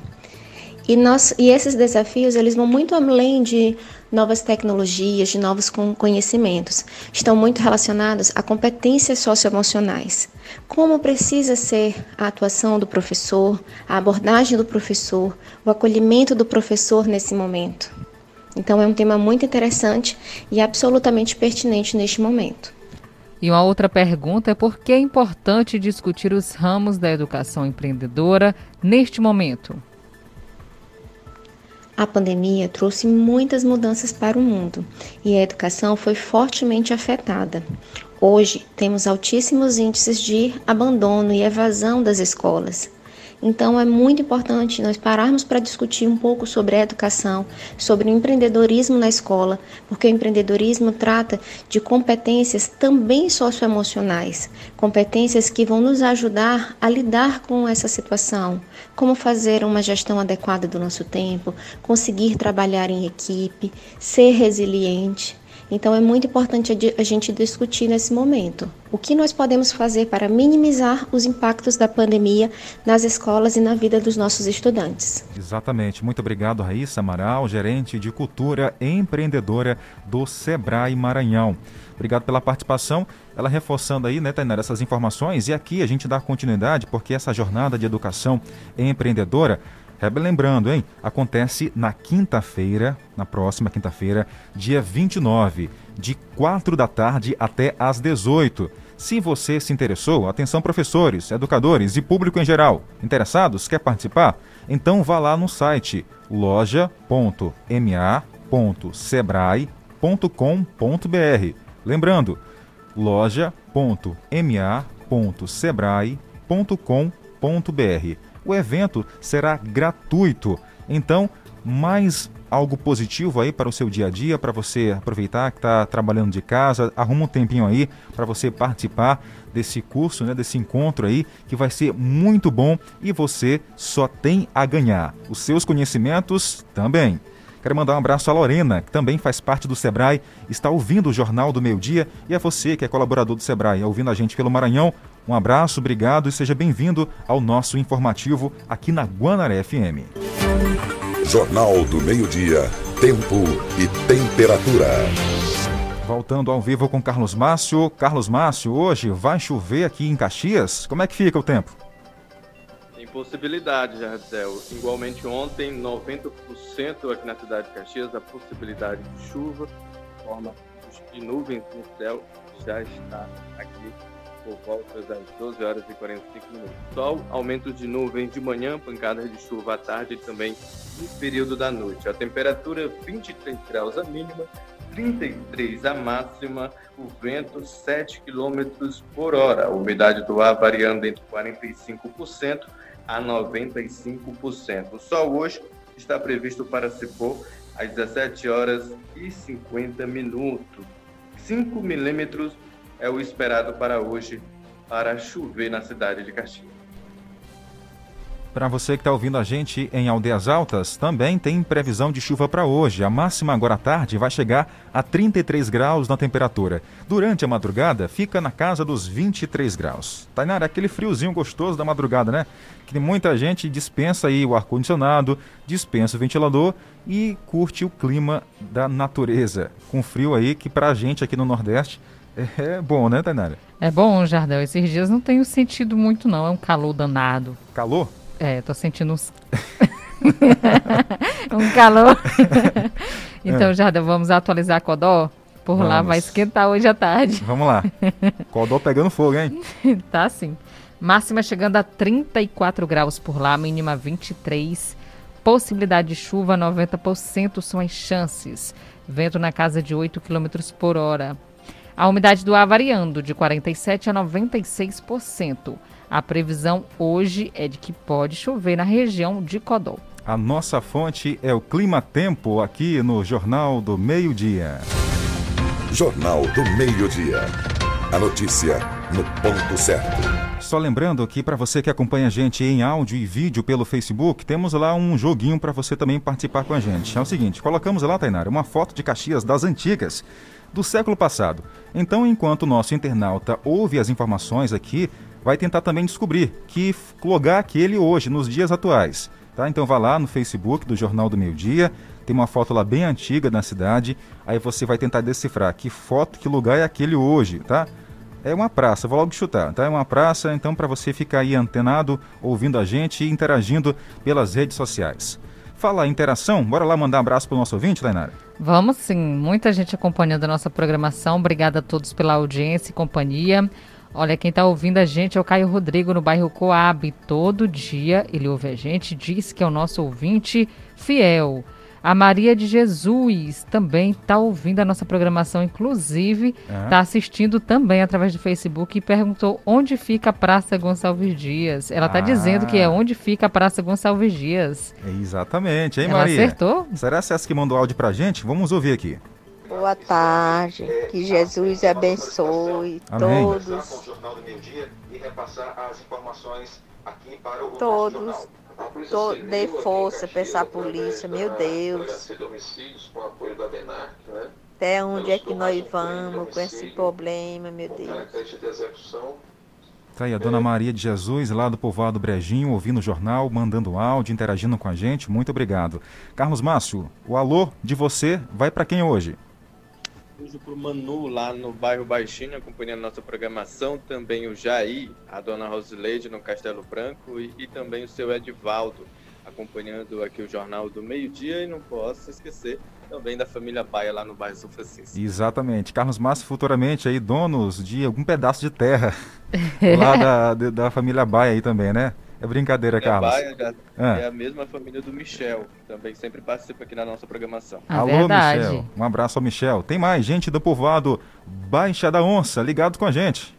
E, nós, e esses desafios eles vão muito além de novas tecnologias, de novos conhecimentos. Estão muito relacionados a competências socioemocionais. Como precisa ser a atuação do professor, a abordagem do professor, o acolhimento do professor nesse momento. Então é um tema muito interessante e absolutamente pertinente neste momento. E uma outra pergunta é por que é importante discutir os ramos da educação empreendedora neste momento? A pandemia trouxe muitas mudanças para o mundo e a educação foi fortemente afetada. Hoje, temos altíssimos índices de abandono e evasão das escolas. Então é muito importante nós pararmos para discutir um pouco sobre a educação, sobre o empreendedorismo na escola, porque o empreendedorismo trata de competências também socioemocionais, competências que vão nos ajudar a lidar com essa situação, como fazer uma gestão adequada do nosso tempo, conseguir trabalhar em equipe, ser resiliente. Então é muito importante a gente discutir nesse momento o que nós podemos fazer para minimizar os impactos da pandemia nas escolas e na vida dos nossos estudantes. Exatamente. Muito obrigado, Raíssa Amaral, gerente de cultura e empreendedora do Sebrae Maranhão. Obrigado pela participação. Ela reforçando aí, né, Tainara, essas informações. E aqui a gente dá continuidade, porque essa jornada de educação empreendedora, lembrando, hein, acontece na quinta-feira, na próxima quinta-feira, dia 29, de 4 da tarde até às 18. Se você se interessou, atenção professores, educadores e público em geral, interessados, quer participar? Então vá lá no site loja.ma.sebrae.com.br Lembrando, loja.ma.sebrae.com.br. O evento será gratuito, então mais algo positivo aí para o seu dia a dia, para você aproveitar que está trabalhando de casa, arruma um tempinho aí para você participar desse curso, né, desse encontro aí, que vai ser muito bom e você só tem a ganhar. Os seus conhecimentos também. Quero mandar um abraço à Lorena, que também faz parte do Sebrae, está ouvindo o Jornal do Meio Dia, e a você, que é colaborador do Sebrae, ouvindo a gente pelo Maranhão. Um abraço, obrigado e seja bem-vindo ao nosso informativo aqui na Guanaré FM. Jornal do Meio-Dia, Tempo e Temperatura. Voltando ao vivo com Carlos Márcio. Carlos Márcio, hoje vai chover aqui em Caxias. Como é que fica o tempo? possibilidade, Jardel. Igualmente ontem, 90% aqui na cidade de Caxias, a possibilidade de chuva, forma de nuvens no céu já está aqui por volta das 12 horas e 45 minutos. Sol, aumento de nuvens de manhã, pancadas de chuva à tarde e também no período da noite. A temperatura 23 graus a mínima, 33 a máxima, o vento 7 km por hora, a umidade do ar variando entre 45% a 95%. O sol hoje está previsto para se pôr às 17 horas e 50 minutos. 5 milímetros é o esperado para hoje para chover na cidade de Caxias. Para você que está ouvindo a gente em Aldeias Altas, também tem previsão de chuva para hoje. A máxima agora à tarde vai chegar a 33 graus na temperatura. Durante a madrugada, fica na casa dos 23 graus. Tainara, aquele friozinho gostoso da madrugada, né? Que muita gente dispensa aí o ar-condicionado, dispensa o ventilador e curte o clima da natureza. Com frio aí que para a gente aqui no Nordeste é bom, né, Tainara? É bom, Jardel. Esses dias não tenho sentido muito, não. É um calor danado. Calor? É, tô sentindo uns. um calor. então, é. Jardel, vamos atualizar a Codó? Por vamos. lá vai esquentar hoje à tarde. Vamos lá. Codó pegando fogo, hein? tá sim. Máxima chegando a 34 graus por lá, mínima 23. Possibilidade de chuva 90% são as chances. Vento na casa de 8 km por hora. A umidade do ar variando de 47% a 96%. A previsão hoje é de que pode chover na região de Codó. A nossa fonte é o Clima Tempo aqui no Jornal do Meio-Dia. Jornal do Meio-Dia. A notícia no ponto certo. Só lembrando que para você que acompanha a gente em áudio e vídeo pelo Facebook, temos lá um joguinho para você também participar com a gente. É o seguinte, colocamos lá, Tainara, uma foto de Caxias das antigas do século passado. Então, enquanto o nosso internauta ouve as informações aqui, vai tentar também descobrir que logar aquele hoje, nos dias atuais. Tá? Então vá lá no Facebook do Jornal do Meio Dia, tem uma foto lá bem antiga na cidade, aí você vai tentar decifrar que foto, que lugar é aquele hoje, tá? É uma praça, vou logo chutar, tá? É uma praça, então para você ficar aí antenado, ouvindo a gente e interagindo pelas redes sociais. Fala interação, bora lá mandar um abraço para o nosso ouvinte, Tainara? Vamos sim, muita gente acompanhando a nossa programação, obrigada a todos pela audiência e companhia. Olha, quem está ouvindo a gente é o Caio Rodrigo, no bairro Coab. Todo dia ele ouve a gente, diz que é o nosso ouvinte fiel. A Maria de Jesus também está ouvindo a nossa programação, inclusive está assistindo também através do Facebook e perguntou onde fica a Praça Gonçalves Dias. Ela está ah. dizendo que é onde fica a Praça Gonçalves Dias. Exatamente, hein, Ela Maria? acertou? Será que essa que mandou áudio para gente? Vamos ouvir aqui. Boa tarde, que Jesus abençoe Amém. todos. Todos. To, dê força para essa polícia, meu Deus. Até onde é que nós vamos com esse problema, meu Deus? Tá aí a Dona Maria de Jesus, lá do povoado Brejinho, ouvindo o jornal, mandando áudio, interagindo com a gente. Muito obrigado. Carlos Márcio, o alô de você vai para quem hoje? Hoje para o Manu, lá no bairro Baixinho, acompanhando nossa programação. Também o Jair, a Dona Rosileide no Castelo Branco e, e também o seu Edivaldo, acompanhando aqui o Jornal do Meio Dia. E não posso esquecer também da família Baia lá no bairro São Francisco. Exatamente. Carlos Márcio, futuramente aí donos de algum pedaço de terra lá da, de, da família Baia aí também, né? É brincadeira, Carlos. Baia já ah. é a mesma família do Michel, também sempre participa aqui na nossa programação. Ah, Alô, verdade. Michel. Um abraço ao Michel. Tem mais gente do povoado Baixa da Onça ligado com a gente.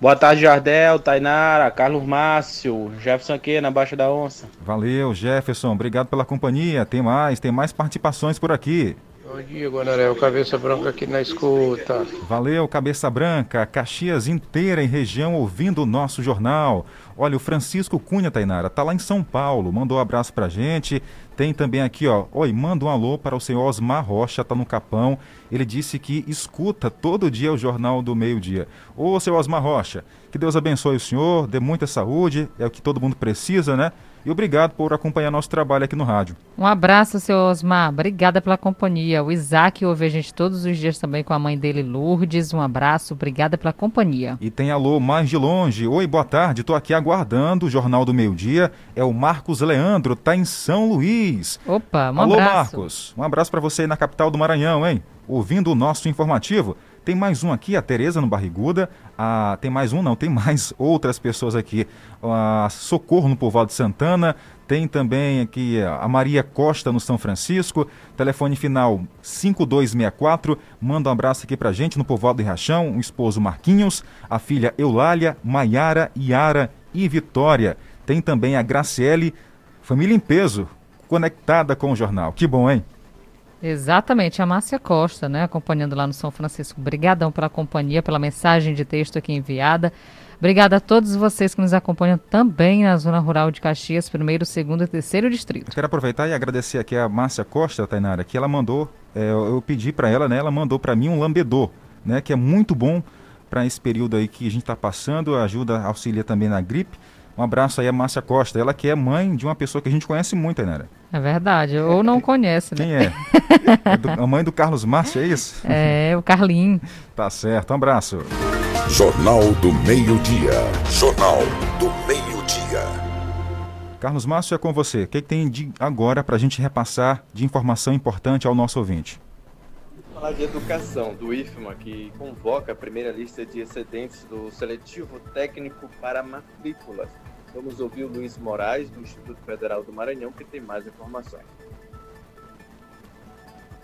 Boa tarde, Jardel, Tainara, Carlos Márcio, Jefferson aqui na Baixa da Onça. Valeu, Jefferson. Obrigado pela companhia. Tem mais, tem mais participações por aqui. Bom dia, Guanaré. O Cabeça Branca aqui na escuta. Valeu, Cabeça Branca. Caxias inteira em região ouvindo o nosso jornal. Olha, o Francisco Cunha, Tainara, tá lá em São Paulo. Mandou um abraço pra gente. Tem também aqui, ó. Oi, manda um alô para o senhor Osmar Rocha, tá no Capão. Ele disse que escuta todo dia o Jornal do Meio-Dia. Ô, seu Osmar Rocha, que Deus abençoe o senhor, dê muita saúde, é o que todo mundo precisa, né? E obrigado por acompanhar nosso trabalho aqui no rádio. Um abraço, seu Osmar. Obrigada pela companhia. O Isaac ouve a gente todos os dias também com a mãe dele, Lourdes. Um abraço, obrigada pela companhia. E tem alô mais de longe. Oi, boa tarde. Estou aqui aguardando o Jornal do Meio Dia. É o Marcos Leandro, tá em São Luís. Opa, um alô, abraço. Marcos. Um abraço para você aí na capital do Maranhão, hein? Ouvindo o nosso informativo. Tem mais um aqui, a Tereza no Barriguda. Ah, tem mais um, não, tem mais outras pessoas aqui. A Socorro no Povoado de Santana. Tem também aqui a Maria Costa no São Francisco. Telefone final 5264. Manda um abraço aqui pra gente no Povoado de Rachão. O esposo Marquinhos, a filha Eulália, Maiara, Iara e Vitória. Tem também a Graciele, família em peso, conectada com o jornal. Que bom, hein? Exatamente, a Márcia Costa, né, acompanhando lá no São Francisco. Obrigadão pela companhia, pela mensagem de texto aqui enviada. Obrigada a todos vocês que nos acompanham também na Zona Rural de Caxias, primeiro, segundo e terceiro distrito. Eu quero aproveitar e agradecer aqui a Márcia Costa, Tainara, que ela mandou, é, eu pedi para ela, né, ela mandou para mim um lambedor, né, que é muito bom para esse período aí que a gente está passando, ajuda, auxilia também na gripe. Um abraço aí a Márcia Costa, ela que é mãe de uma pessoa que a gente conhece muito, Tainara. É verdade, ou não conhece, né? Quem é? é do, a mãe do Carlos Márcio, é isso? É, o Carlinho. Tá certo, um abraço. Jornal do Meio-Dia. Jornal do Meio-Dia. Carlos Márcio, é com você. O que, que tem de agora para a gente repassar de informação importante ao nosso ouvinte? Falar de educação, do IFMA, que convoca a primeira lista de excedentes do seletivo técnico para matrículas. Vamos ouvir o Luiz Moraes, do Instituto Federal do Maranhão, que tem mais informações.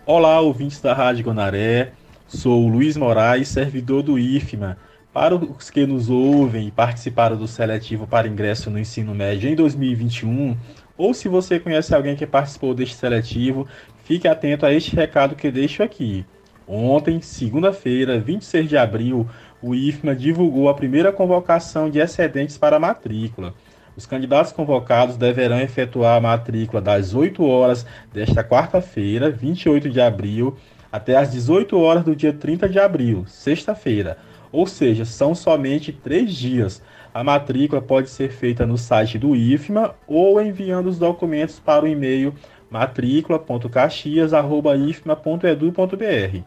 Olá, ouvintes da Rádio Gonaré. Sou Luiz Moraes, servidor do IFMA. Para os que nos ouvem e participaram do seletivo para ingresso no ensino médio em 2021, ou se você conhece alguém que participou deste seletivo, fique atento a este recado que deixo aqui. Ontem, segunda-feira, 26 de abril, o IFMA divulgou a primeira convocação de excedentes para a matrícula. Os candidatos convocados deverão efetuar a matrícula das 8 horas desta quarta-feira, 28 de abril, até às 18 horas do dia 30 de abril, sexta-feira. Ou seja, são somente três dias. A matrícula pode ser feita no site do IFMA ou enviando os documentos para o e-mail matrícula.caxias.ifma.edu.br.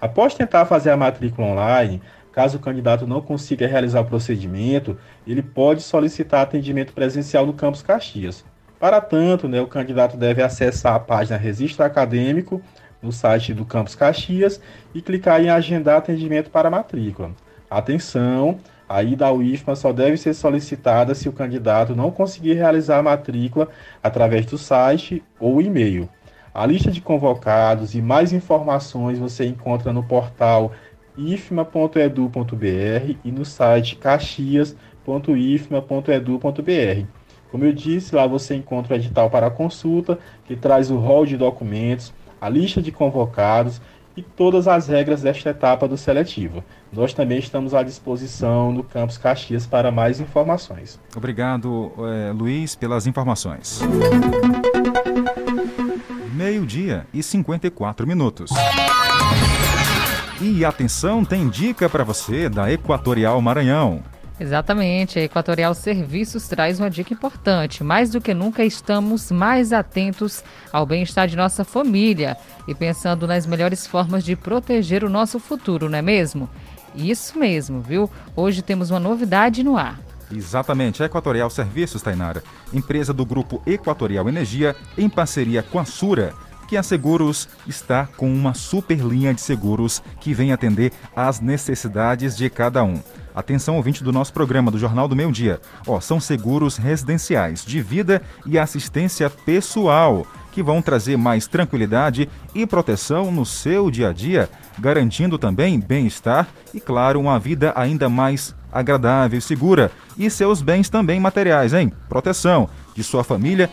Após tentar fazer a matrícula online, caso o candidato não consiga realizar o procedimento, ele pode solicitar atendimento presencial no campus Caxias. Para tanto, né, o candidato deve acessar a página Registro Acadêmico no site do campus Caxias e clicar em Agendar atendimento para matrícula. Atenção! A ida ao IFMA só deve ser solicitada se o candidato não conseguir realizar a matrícula através do site ou e-mail. A lista de convocados e mais informações você encontra no portal ifma.edu.br e no site caxias.ifma.edu.br. Como eu disse, lá você encontra o edital para consulta, que traz o rol de documentos, a lista de convocados e todas as regras desta etapa do seletivo. Nós também estamos à disposição no Campus Caxias para mais informações. Obrigado, é, Luiz, pelas informações. Meio-dia e 54 minutos. E atenção, tem dica para você da Equatorial Maranhão. Exatamente, a Equatorial Serviços traz uma dica importante. Mais do que nunca estamos mais atentos ao bem-estar de nossa família e pensando nas melhores formas de proteger o nosso futuro, não é mesmo? Isso mesmo, viu? Hoje temos uma novidade no ar. Exatamente, a Equatorial Serviços, Tainara, empresa do grupo Equatorial Energia, em parceria com a Sura, que a Seguros está com uma super linha de seguros que vem atender às necessidades de cada um. Atenção ouvinte do nosso programa do Jornal do Meio Dia. Ó, são seguros residenciais de vida e assistência pessoal que vão trazer mais tranquilidade e proteção no seu dia a dia, garantindo também bem-estar e, claro, uma vida ainda mais agradável e segura. E seus bens também materiais, hein? Proteção de sua família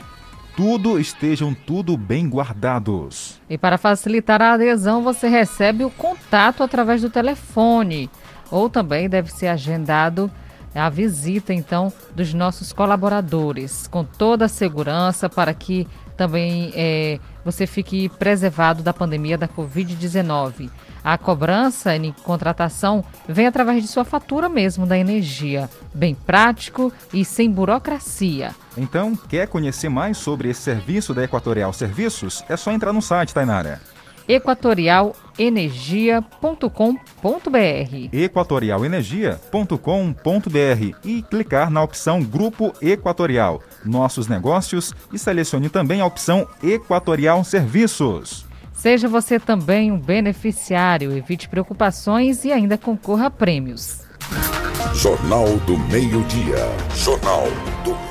tudo estejam tudo bem guardados. E para facilitar a adesão, você recebe o contato através do telefone ou também deve ser agendado a visita então dos nossos colaboradores com toda a segurança para que também é, você fique preservado da pandemia da Covid-19. A cobrança em contratação vem através de sua fatura mesmo da energia, bem prático e sem burocracia. Então, quer conhecer mais sobre esse serviço da Equatorial Serviços? É só entrar no site, Tainara equatorialenergia.com.br equatorialenergia.com.br e clicar na opção Grupo Equatorial, Nossos Negócios e selecione também a opção Equatorial Serviços. Seja você também um beneficiário, evite preocupações e ainda concorra a prêmios. Jornal do Meio-Dia. Jornal do Meio-Dia.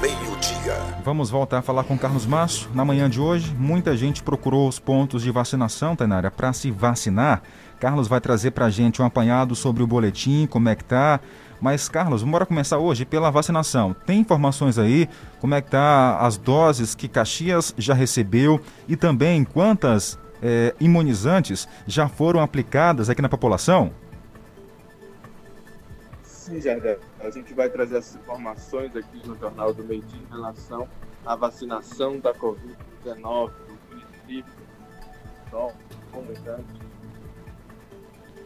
Vamos voltar a falar com Carlos Márcio. Na manhã de hoje, muita gente procurou os pontos de vacinação, Tainara, para se vacinar. Carlos vai trazer para a gente um apanhado sobre o boletim, como é que tá. Mas, Carlos, bora começar hoje pela vacinação. Tem informações aí? Como é que tá as doses que Caxias já recebeu e também quantas é, imunizantes já foram aplicadas aqui na população? Sim, Jardel. A gente vai trazer essas informações aqui no Jornal do Meio Dia em relação à vacinação da Covid-19 no município. Então,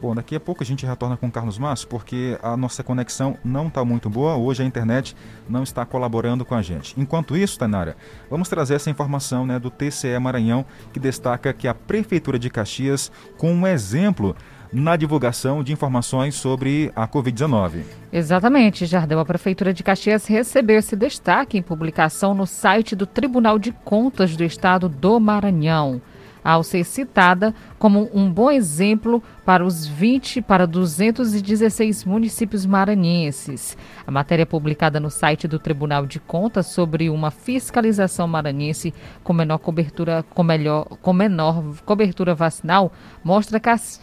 Bom, daqui a pouco a gente retorna com o Carlos Márcio, porque a nossa conexão não está muito boa. Hoje a internet não está colaborando com a gente. Enquanto isso, Tanara, vamos trazer essa informação né, do TCE Maranhão, que destaca que a Prefeitura de Caxias, com um exemplo na divulgação de informações sobre a Covid-19. Exatamente, Jardel. A Prefeitura de Caxias recebeu esse destaque em publicação no site do Tribunal de Contas do Estado do Maranhão ao ser citada como um bom exemplo para os 20 para 216 municípios maranhenses. A matéria publicada no site do Tribunal de Contas sobre uma fiscalização maranhense com menor cobertura com melhor com menor cobertura vacinal mostra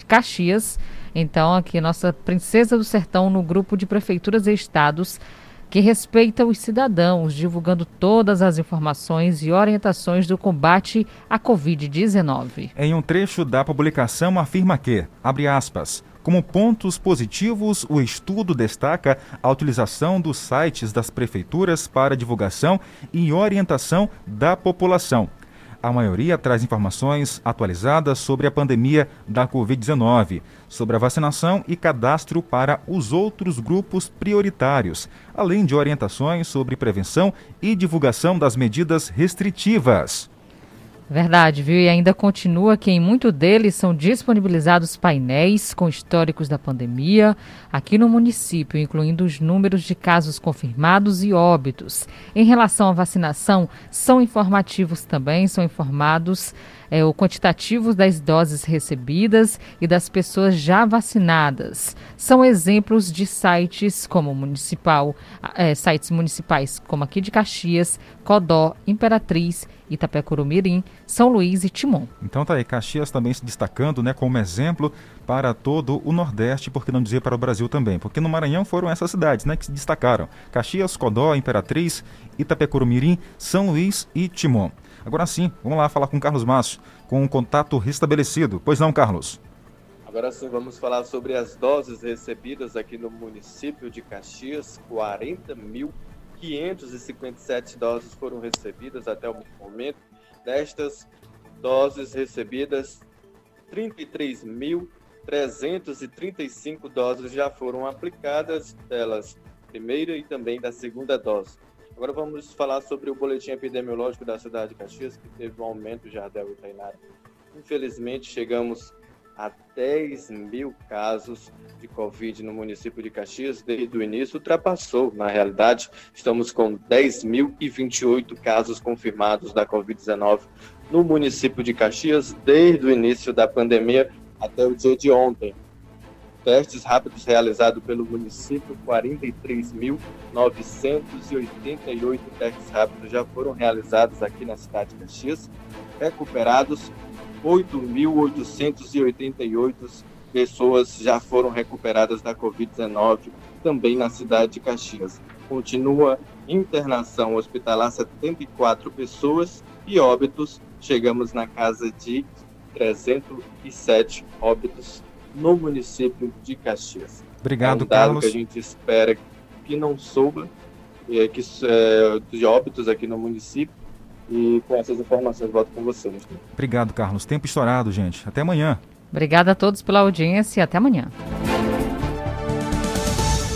Caxias, então aqui nossa princesa do sertão no grupo de prefeituras e estados que respeita os cidadãos, divulgando todas as informações e orientações do combate à Covid-19. Em um trecho da publicação afirma que, abre aspas, como pontos positivos, o estudo destaca a utilização dos sites das prefeituras para divulgação e orientação da população a maioria traz informações atualizadas sobre a pandemia da Covid-19, sobre a vacinação e cadastro para os outros grupos prioritários, além de orientações sobre prevenção e divulgação das medidas restritivas. Verdade, viu? E ainda continua que em muito deles são disponibilizados painéis com históricos da pandemia aqui no município, incluindo os números de casos confirmados e óbitos. Em relação à vacinação, são informativos também, são informados é, o quantitativo das doses recebidas e das pessoas já vacinadas. São exemplos de sites como municipal, é, sites municipais como aqui de Caxias, Codó, Imperatriz, Itapecuru-Mirim, São Luís e Timon. Então tá aí, Caxias também se destacando, né, como exemplo para todo o Nordeste, por que não dizer para o Brasil também? Porque no Maranhão foram essas cidades, né, que se destacaram: Caxias, Codó, Imperatriz, Itapecuru-Mirim, São Luís e Timon. Agora sim, vamos lá falar com Carlos Márcio, com um contato restabelecido. Pois não, Carlos? Agora sim, vamos falar sobre as doses recebidas aqui no município de Caxias. 40.557 doses foram recebidas até o momento. Destas doses recebidas, 33.000 335 doses já foram aplicadas, delas primeira e também da segunda dose. Agora vamos falar sobre o boletim epidemiológico da cidade de Caxias, que teve um aumento já da Tainara. Infelizmente, chegamos a 10 mil casos de Covid no município de Caxias desde o início, ultrapassou, na realidade, estamos com 10.028 casos confirmados da Covid-19 no município de Caxias desde o início da pandemia até o dia de ontem. Testes rápidos realizados pelo município, 43.988 testes rápidos já foram realizados aqui na cidade de Caxias, recuperados 8.888 pessoas já foram recuperadas da Covid-19 também na cidade de Caxias. Continua internação hospitalar 74 pessoas e óbitos, chegamos na casa de 307 óbitos no município de Caxias. Obrigado, é um dado Carlos. que a gente espera que não suba, é, que, é, de óbitos aqui no município. E com essas informações, volto com você. Obrigado, Carlos. Tempo estourado, gente. Até amanhã. Obrigada a todos pela audiência e até amanhã.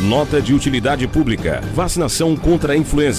Nota de utilidade pública. Vacinação contra a influenza.